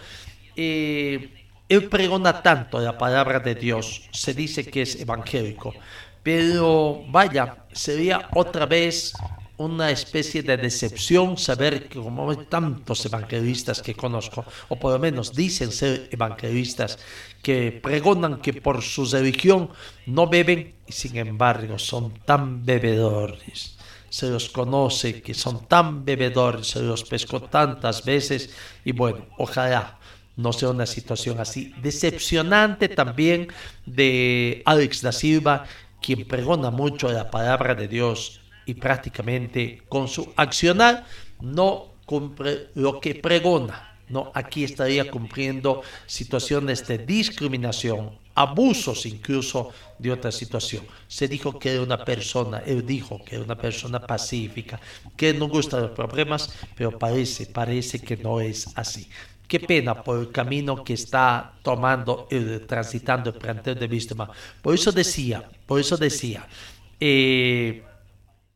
[SPEAKER 1] Eh, él pregona tanto la palabra de Dios, se dice que es evangélico, pero vaya, sería otra vez una especie de decepción saber que como hay tantos evangelistas que conozco, o por lo menos dicen ser evangelistas, que pregonan que por su religión no beben y sin embargo son tan bebedores. Se los conoce que son tan bebedores, se los pescó tantas veces y bueno, ojalá no sea una situación así. Decepcionante también de Alex da Silva, quien pregona mucho la palabra de Dios y prácticamente con su accionar no cumple lo que pregona. No, aquí estaría cumpliendo situaciones de discriminación, abusos incluso de otra situación. Se dijo que era una persona, él dijo que era una persona pacífica, que no gusta los problemas, pero parece, parece que no es así. Qué pena por el camino que está tomando, transitando el plantel de Víctima. Por eso decía, por eso decía, eh,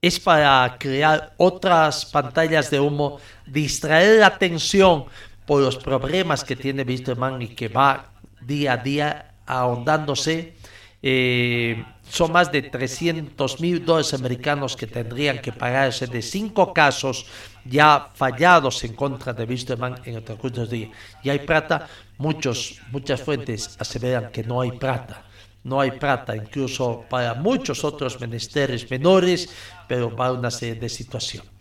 [SPEAKER 1] es para crear otras pantallas de humo, distraer la atención por los problemas que tiene Wisterman y que va día a día ahondándose. Eh, son más de 300 mil dólares americanos que tendrían que pagarse de cinco casos ya fallados en contra de Wisterman en el transcurso de días. Y hay plata, muchos, muchas fuentes aseveran que no hay plata no hay plata, incluso para muchos otros menesteres menores, pero para una serie de situaciones.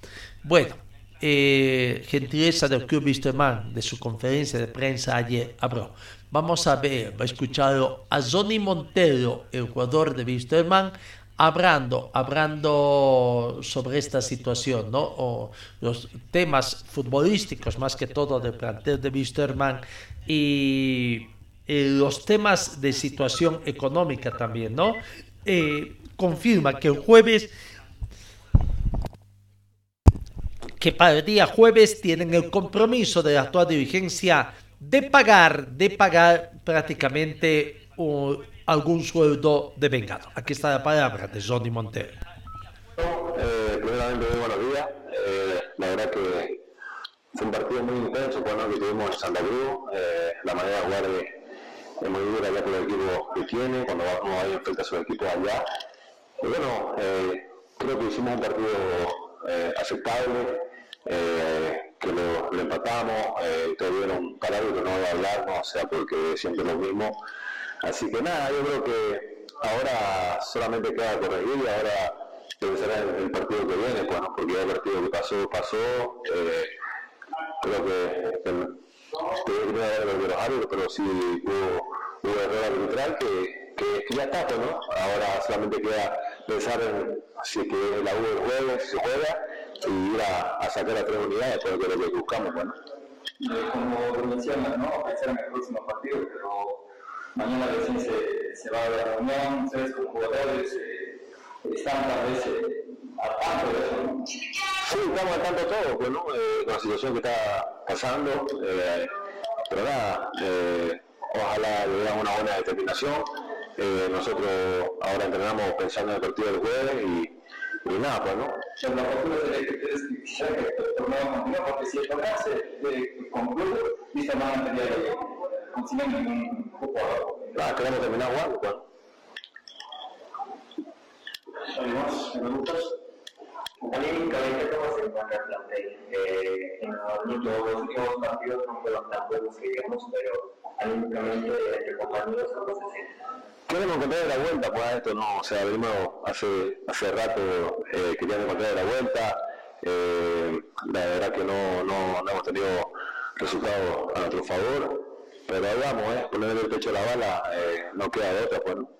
[SPEAKER 1] Bueno, eh, gentileza del Club Wisterman, de su conferencia de prensa ayer habló. Vamos a ver, va a escuchar a Johnny Montero, el jugador de Wisterman, hablando, hablando sobre esta situación, ¿no? O los temas futbolísticos, más que todo del plantel de Wisterman y los temas de situación económica también, ¿no? Eh, confirma que el jueves que para el día jueves tienen el compromiso de la actual dirigencia de pagar, de pagar prácticamente algún sueldo de vengado. Aquí está la palabra de Johnny Montero.
[SPEAKER 8] Eh, primeramente, buenos días. Eh, la verdad que fue un partido muy intenso cuando que tuvimos en Santa Cruz. Eh, la manera de jugar es, muy dura ya por el equipo que tiene, cuando vamos a enfrentar a su equipo allá. Y bueno, eh, creo que hicimos un partido aceptable, eh, que lo, empatamos, eh, tuvieron palabras que no voy a hablar, no, o sea, porque siempre lo mismo. Así que nada, yo creo que ahora solamente queda corregir y ahora pensar en el partido que viene, bueno, porque el partido que pasó, pasó, eh, creo que de los árbitros, pero sí hubo, hubo error arbitral que, que, ya está, pues, ¿no? Ahora solamente queda pensar en si que la U el jueves se juega y ir a, sacar a tres unidades, pero que lo que buscamos, bueno.
[SPEAKER 9] como mencionas, ¿no? Pensar en el próximo partido, pero mañana recién se, se va a la reunión, ustedes como jugadores eh, están tal vez eh, al tanto de eso, ¿no?
[SPEAKER 8] Sí, estamos al tanto todos, pues, ¿no? Eh, con la situación que está pasando, eh, pero nada, eh, ojalá le den una buena determinación. Nosotros ahora entrenamos pensando en el partido del jueves y y nada, pues, ¿no?
[SPEAKER 9] Pero la postura sería que ustedes quisieran que el torneo continúe, porque si el torneo se concluye, esta semana tendría que conseguir
[SPEAKER 8] pues.
[SPEAKER 10] ¿cómo se encuentra el plantel? Eh, que digamos, pero anímicamente, entre compañeros, ¿cómo se siente?
[SPEAKER 8] queremos la vuelta, pues esto no, o sea, venimos hace, hace rato eh, queríamos encontrar la vuelta, eh, la verdad que no, no, no, hemos tenido resultados a nuestro favor, pero ahí vamos, eh, ponerle el pecho a la bala, eh, no queda de otra, pues. ¿no?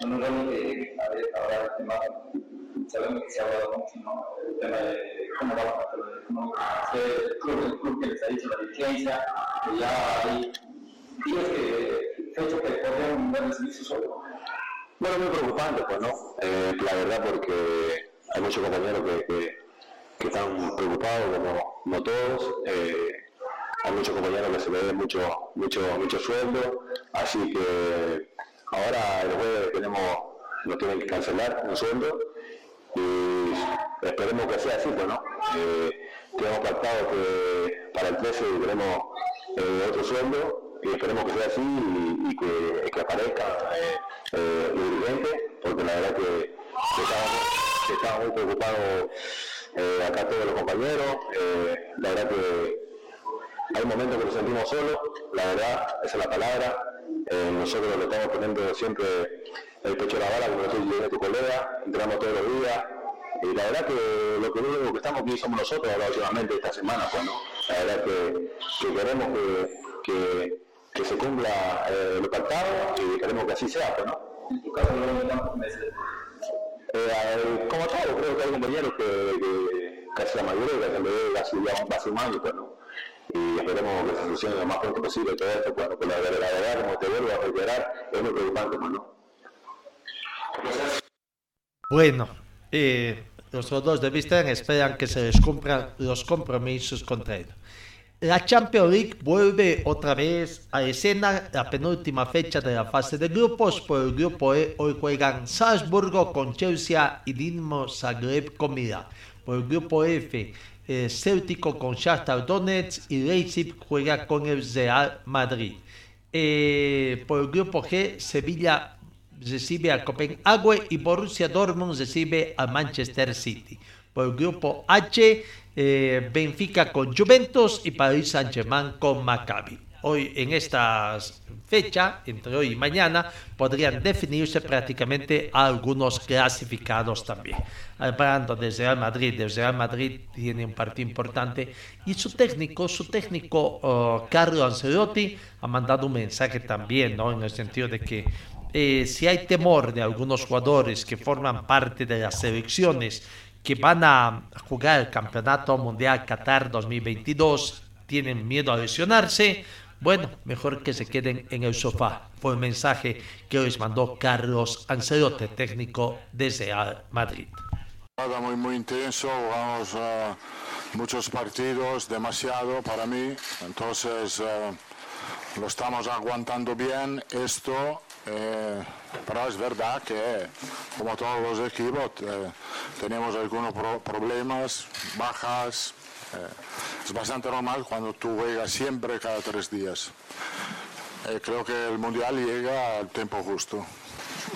[SPEAKER 9] Bueno, realmente, a ver, ahora el tema, sabemos que se ha hablado mucho, ¿no? El tema de cómo va a cómo el club, el club que les ha dicho la dirigencia, que ya hay días que fecha que podrían ver el solo.
[SPEAKER 8] Bueno, muy preocupante, pues, ¿no? Eh, la verdad, porque hay muchos compañeros que, que, que están preocupados, como, no todos. Eh, hay muchos compañeros que se le den mucho, mucho, mucho sueldo, así que ahora el jueves tenemos, nos tienen que cancelar un sueldo y esperemos que sea así, pues, ¿no? Eh, tenemos pactado que para el 13 tenemos eh, otro sueldo y esperemos que sea así y, que, aparezca eh, eh, los dirigentes, porque la verdad que, que estamos, muy preocupados eh, acá todos los compañeros, eh, la verdad que hay momentos que nos sentimos solos, la verdad, esa es la palabra, eh, nosotros le estamos poniendo siempre el pecho a la bala, como estoy diciendo tu colega, entramos todos los días, y la verdad que lo que único que estamos aquí somos nosotros ahora últimamente esta semana, pues, la verdad que, que queremos que, que que se cumpla eh, lo pactado y queremos que así sea, pues, ¿no? Eh, como todo, creo que hay compañeros que, que casi la mayoría que en vez de casi ya un año, pues, ¿no? Y esperemos que se solucione lo más pronto posible todo esto, bueno, pues la, verdad, como te vuelvo a reiterar, es muy preocupante, pues, ¿no?
[SPEAKER 1] Bueno, eh, los dos de vista esperan que se les cumplan los compromisos contra ellos. La Champions League vuelve otra vez a escena la penúltima fecha de la fase de grupos. Por el grupo E hoy juegan Salzburgo con Chelsea y Dinamo Zagreb con Milan. Por el grupo F, eh, Céltico con Shakhtar Donetsk y Leipzig juega con el Real Madrid. Eh, por el grupo G, Sevilla recibe a Copenhague y Borussia Dortmund recibe a Manchester City. Por el grupo H, eh, Benfica con Juventus y Paris Saint-Germain con Maccabi. Hoy en esta fecha, entre hoy y mañana, podrían definirse prácticamente algunos clasificados también. Hablando desde Real Madrid, desde Real Madrid tiene un partido importante y su técnico, su técnico uh, Carlo Ancelotti ha mandado un mensaje también, ¿no? En el sentido de que eh, si hay temor de algunos jugadores que forman parte de las selecciones que van a jugar el Campeonato Mundial Qatar 2022, tienen miedo a lesionarse, bueno, mejor que se queden en el sofá. Fue el mensaje que les mandó Carlos Ancelotti, técnico desde Madrid.
[SPEAKER 11] Muy, muy intenso, jugamos uh, muchos partidos, demasiado para mí, entonces uh, lo estamos aguantando bien esto, eh, pero es verdad que como todos los equipos eh, tenemos algunos pro problemas, bajas, es bastante normal cuando tú juegas siempre cada tres días. Eh, creo que el Mundial llega al tiempo justo.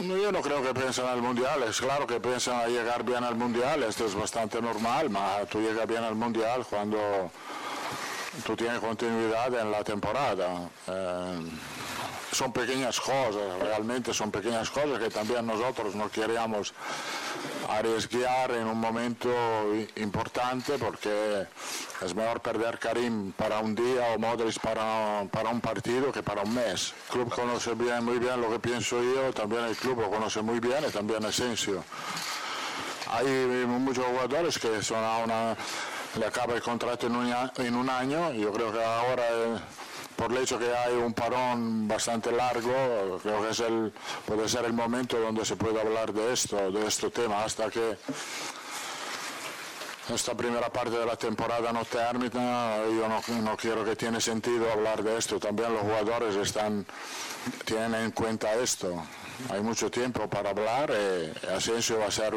[SPEAKER 11] Yo no creo que piensen al Mundial, es claro que piensan a llegar bien al Mundial, esto es bastante normal, pero tú llegas bien al Mundial cuando tú tienes continuidad en la temporada. Eh, son pequeñas cosas, realmente son pequeñas cosas que también nosotros no queríamos arriesgar en un momento importante porque es mejor perder Karim para un día o Modric para, para un partido que para un mes. El club conoce bien, muy bien lo que pienso yo, también el club lo conoce muy bien y también Asensio. Hay muchos jugadores que son a una, le acaba el contrato en un, en un año, yo creo que ahora... por el hecho que hay un parón bastante largo, creo que es el, puede ser el momento donde se puede hablar de esto, de este tema, hasta que esta primera parte de la temporada no termina, yo no, no, quiero que tiene sentido hablar de esto. También los jugadores están, tienen en cuenta esto. Hay mucho tiempo para hablar y Asensio va a ser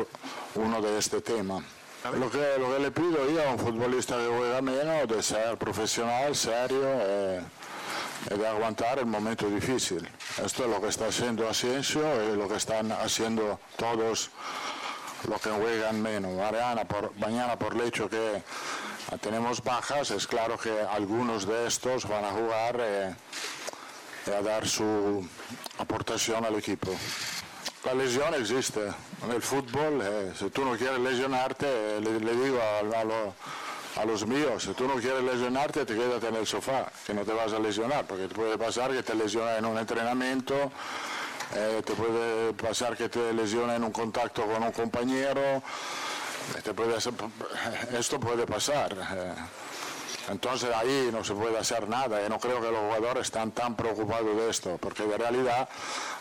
[SPEAKER 11] uno de este tema. Lo que, lo que le pido yo a un futbolista que juega menos de ser profesional, serio. Eh, de aguantar el momento difícil. Esto es lo que está haciendo Asensio y lo que están haciendo todos los que juegan menos. Mariana, por, mañana por el hecho que tenemos bajas, es claro que algunos de estos van a jugar eh, y a dar su aportación al equipo. La lesión existe en el fútbol. Eh, si tú no quieres lesionarte, le, le digo a, a los a los míos. Si tú no quieres lesionarte, te quedas en el sofá, que no te vas a lesionar, porque te puede pasar que te lesiona en un entrenamiento, eh, te puede pasar que te lesiona en un contacto con un compañero, eh, te puede esto puede pasar. Eh. Entonces ahí no se puede hacer nada y no creo que los jugadores están tan preocupados de esto, porque de realidad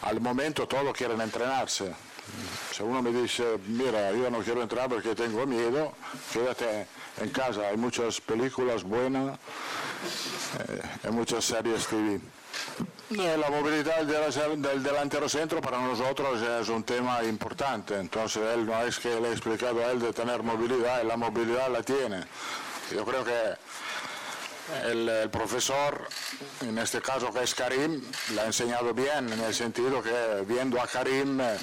[SPEAKER 11] al momento todos quieren entrenarse. Si uno me dice, mira, yo no quiero entrar porque tengo miedo, quédate en casa. Hay muchas películas buenas, eh, hay muchas series TV. La movilidad del delantero centro para nosotros es un tema importante, entonces él no es que le he explicado a él de tener movilidad, la movilidad la tiene. Yo creo que el, profesor, en este caso que es Karim, le ha enseñado bien, en el sentido que viendo a Karim, eh,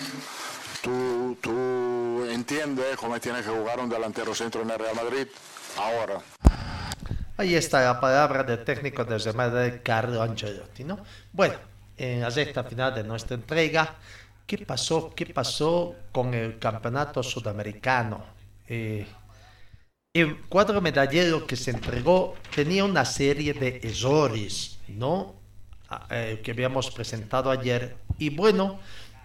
[SPEAKER 11] tú, tú entiendes cómo tiene que jugar un delantero centro en el Real Madrid ahora.
[SPEAKER 1] Ahí está la palabra del técnico de Real Carlo Ancelotti, ¿no? Bueno, en la final de nuestra entrega, ¿qué pasó? ¿Qué pasó con el campeonato sudamericano? Eh, el cuadro medallero que se entregó tenía una serie de errores, ¿no? Ah, eh, que habíamos presentado ayer. Y bueno,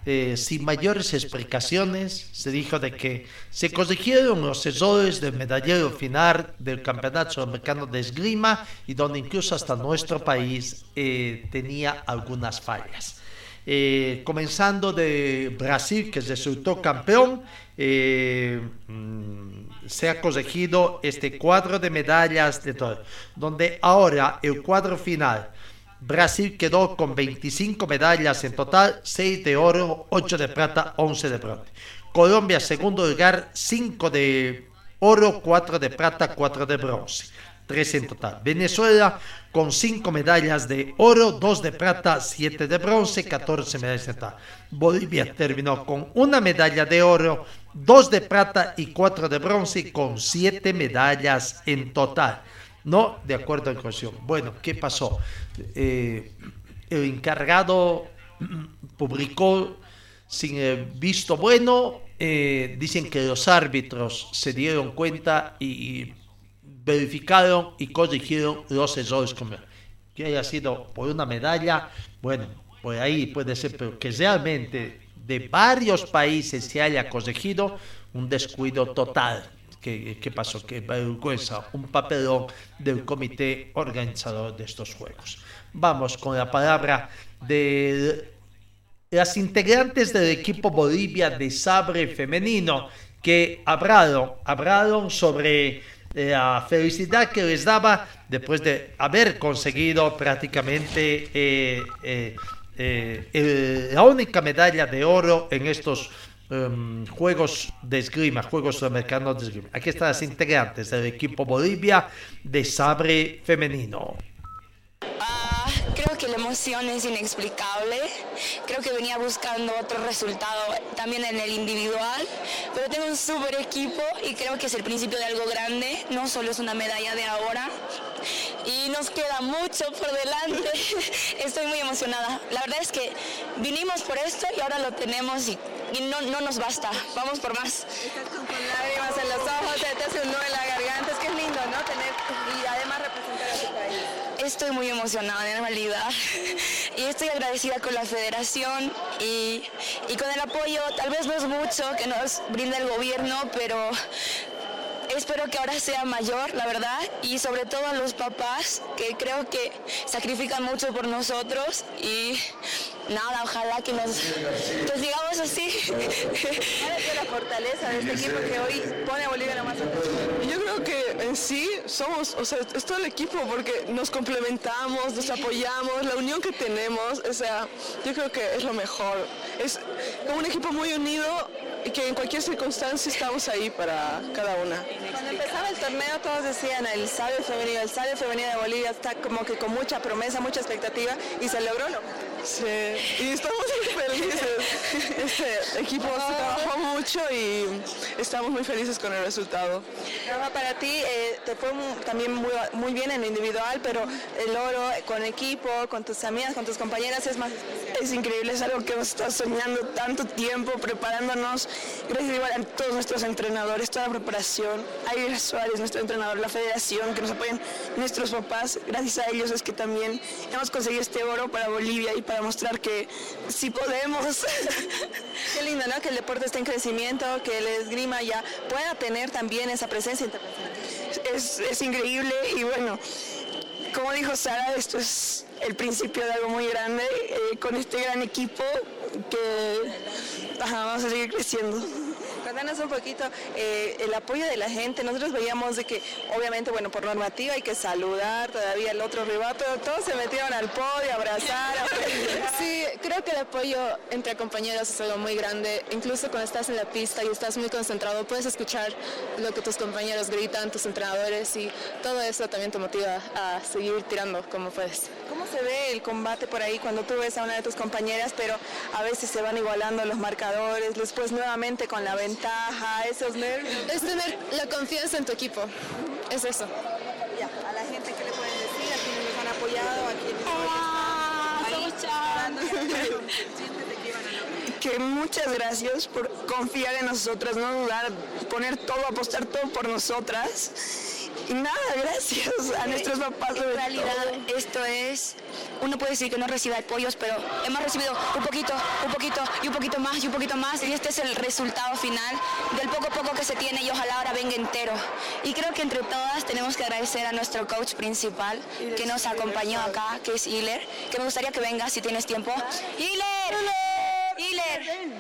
[SPEAKER 1] eh, sin mayores explicaciones, se dijo de que se corrigieron los errores del medallero final del Campeonato Sudamericano de Esgrima y donde incluso hasta nuestro país eh, tenía algunas fallas. Eh, comenzando de Brasil, que resultó campeón, mm, se ha corregido este cuadro de medallas de todo, donde ahora el cuadro final Brasil quedó con 25 medallas en total, 6 de oro, 8 de plata, 11 de bronce. Colombia, segundo lugar, 5 de oro, 4 de plata, 4 de bronce. 3 en total. Venezuela con 5 medallas de oro, 2 de plata, 7 de bronce, 14 medallas en total. Bolivia terminó con una medalla de oro, 2 de plata y 4 de bronce, con 7 medallas en total. no de acuerdo en condición. Bueno, ¿qué pasó? Eh, el encargado publicó sin el visto bueno, eh, dicen que los árbitros se dieron cuenta y verificaron y corrigieron los errores. Que haya sido por una medalla, bueno, por ahí puede ser, pero que realmente de varios países se haya corregido un descuido total. ¿Qué, qué pasó? Que vergüenza, un papelón del comité organizador de estos Juegos. Vamos con la palabra de las integrantes del equipo Bolivia de sabre femenino que hablaron, hablaron sobre la felicidad que les daba después de haber conseguido prácticamente eh, eh, eh, la única medalla de oro en estos em, Juegos de Esgrima, Juegos Sudamericanos de Esgrima. Aquí están las integrantes del equipo Bolivia de sabre femenino.
[SPEAKER 12] Que la emoción es inexplicable. Creo que venía buscando otro resultado también en el individual, pero tengo un súper equipo y creo que es el principio de algo grande. No solo es una medalla de ahora y nos queda mucho por delante. Estoy muy emocionada. La verdad es que vinimos por esto y ahora lo tenemos y, no, no, nos basta. Vamos por más.
[SPEAKER 13] Con, lágrimas en los ojos, te hace un nudo en la garganta. Es que es lindo, ¿no? Tener y además representar a tu país.
[SPEAKER 12] Estoy muy emocionada en realidad y estoy agradecida con la federación y, con el apoyo, tal vez no es mucho que nos brinda el gobierno, pero espero que ahora sea mayor, la verdad, y sobre todo a los papás que creo que sacrifican mucho por nosotros y nada, ojalá que nos que sigamos así.
[SPEAKER 13] ¿Cuál es la fortaleza de este equipo que hoy pone a Bolivia la más
[SPEAKER 14] Yo creo que en sí somos, o sea, es todo el equipo porque nos complementamos, nos apoyamos, la unión que tenemos, o sea, yo creo que es lo mejor. Es un equipo muy unido y que en cualquier circunstancia estamos ahí para cada una.
[SPEAKER 13] Cuando empezaba el torneo todos decían el sabio femenino, el sabio femenino de Bolivia está como que con mucha promesa, mucha expectativa y se logró lo
[SPEAKER 14] Sí, y estamos muy felices. Este equipo se trabajó mucho y estamos muy felices con el resultado.
[SPEAKER 13] Para ti eh, te fue también muy, muy bien en lo individual, pero el oro con equipo, con tus amigas, con tus compañeras es más...
[SPEAKER 14] Es increíble, es algo que hemos estado soñando tanto tiempo, preparándonos. Gracias igual a todos nuestros entrenadores, toda la preparación. A Suárez, nuestro entrenador, la federación, que nos apoyan nuestros papás. Gracias a ellos es que también hemos conseguido este oro para Bolivia y para mostrar que sí podemos.
[SPEAKER 13] Qué lindo, ¿no? Que el deporte esté en crecimiento, que el esgrima ya pueda tener también esa presencia internacional.
[SPEAKER 14] Es, es increíble y bueno, como dijo Sara, esto es el principio de algo muy grande eh, con este gran equipo que vamos a seguir creciendo.
[SPEAKER 13] Cuéntanos un poquito eh, el apoyo de la gente. Nosotros veíamos de que, obviamente, bueno, por normativa hay que saludar todavía el otro rival, pero todos se metieron al podio, a abrazar.
[SPEAKER 15] Sí, creo que el apoyo entre compañeros es algo muy grande. Incluso cuando estás en la pista y estás muy concentrado, puedes escuchar lo que tus compañeros gritan, tus entrenadores, y todo eso también te motiva a seguir tirando como puedes.
[SPEAKER 13] ¿Cómo se ve el combate por ahí cuando tú ves a una de tus compañeras, pero a veces se van igualando los marcadores, después nuevamente con la ventaja? Esos nervios.
[SPEAKER 15] Es tener la confianza en tu equipo. Es eso.
[SPEAKER 13] Ya, a la gente que le pueden decir, a quienes nos han apoyado, a quienes
[SPEAKER 14] que muchas gracias por confiar en nosotras, no dudar, poner todo, apostar todo por nosotras nada, gracias a nuestros papás.
[SPEAKER 12] En realidad, esto es, uno puede decir que no recibe apoyos, pero hemos recibido un poquito, un poquito y un poquito más y un poquito más. Y este es el resultado final del poco a poco que se tiene y ojalá ahora venga entero. Y creo que entre todas tenemos que agradecer a nuestro coach principal que nos acompañó acá, que es Hiller, que me gustaría que venga si tienes tiempo. ¡Hiller! ¡Hiller!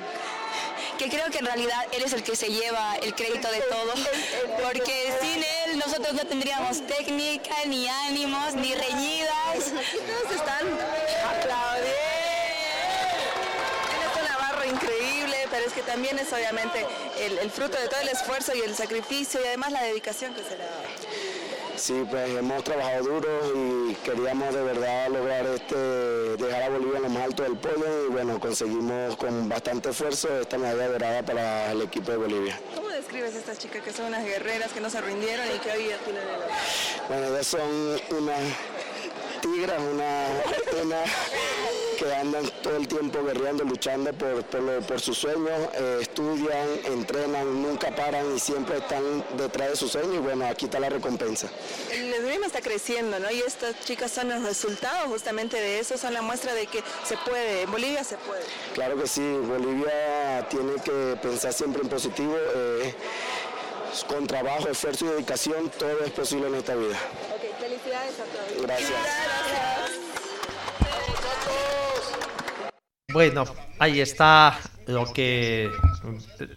[SPEAKER 12] que creo que en realidad él es el que se lleva el crédito de todo, porque sin él nosotros no tendríamos técnica, ni ánimos, ni reñidas.
[SPEAKER 13] Todos están aplaudiendo. Tienes una barra increíble, pero es que también es obviamente el, el fruto de todo el esfuerzo y el sacrificio y además la dedicación que se le da.
[SPEAKER 3] Sí, pues hemos trabajado duro y queríamos de verdad lograr este, dejar a Bolivia en lo más alto del podio y bueno, conseguimos con bastante esfuerzo esta medalla dorada para el equipo de Bolivia.
[SPEAKER 13] ¿Cómo describes a estas chicas que son unas guerreras que no se rindieron y que hoy tienen el...
[SPEAKER 16] Bueno, ellas son una tigras, una, una que andan todo el tiempo guerreando, luchando por, por, lo- por sus sueños, eh, estudian, entrenan, nunca paran y siempre están detrás de sus sueños y bueno, aquí está la recompensa.
[SPEAKER 13] El esgrima está creciendo, ¿no? Y estas chicas son los resultados justamente de eso, son la muestra de que se puede, en Bolivia se puede.
[SPEAKER 16] Claro que sí, Bolivia tiene que pensar siempre en positivo, eh, con trabajo, esfuerzo y dedicación, todo es posible en esta vida.
[SPEAKER 13] Ok, felicidades a todos.
[SPEAKER 16] Gracias.
[SPEAKER 1] Bueno, ahí está lo que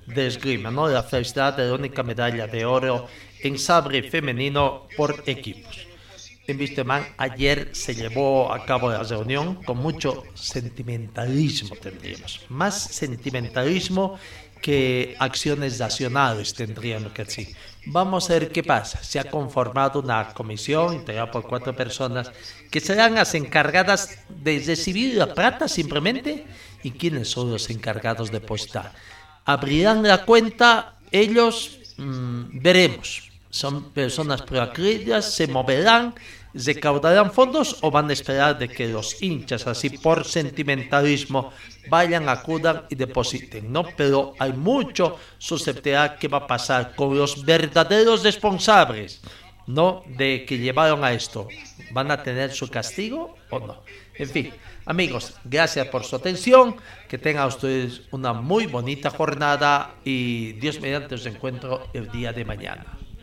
[SPEAKER 1] de esgrima, ¿no? La felicidad de la única medalla de oro en sabre femenino por equipos. En Vistemán ayer se llevó a cabo la reunión con mucho sentimentalismo, tendríamos. Más sentimentalismo que acciones nacionales tendrían que decir. Vamos a ver qué pasa. Se ha conformado una comisión integrada por cuatro personas que serán las encargadas de recibir la plata simplemente. ¿Y quiénes son los encargados de depositar? Abrirán la cuenta ellos, mm, veremos. Son personas proactivas, se moverán, recaudarán fondos o van a esperar de que los hinchas, así por sentimentalismo, vayan, acudan y depositen, ¿no? Pero hay mucho susceptibilidad que va a pasar con los verdaderos responsables, ¿no? De que llevaron a esto. ¿Van a tener su castigo o no? En fin, amigos, gracias por su atención. Que tengan ustedes una muy bonita jornada y Dios mediante os encuentro el día de mañana.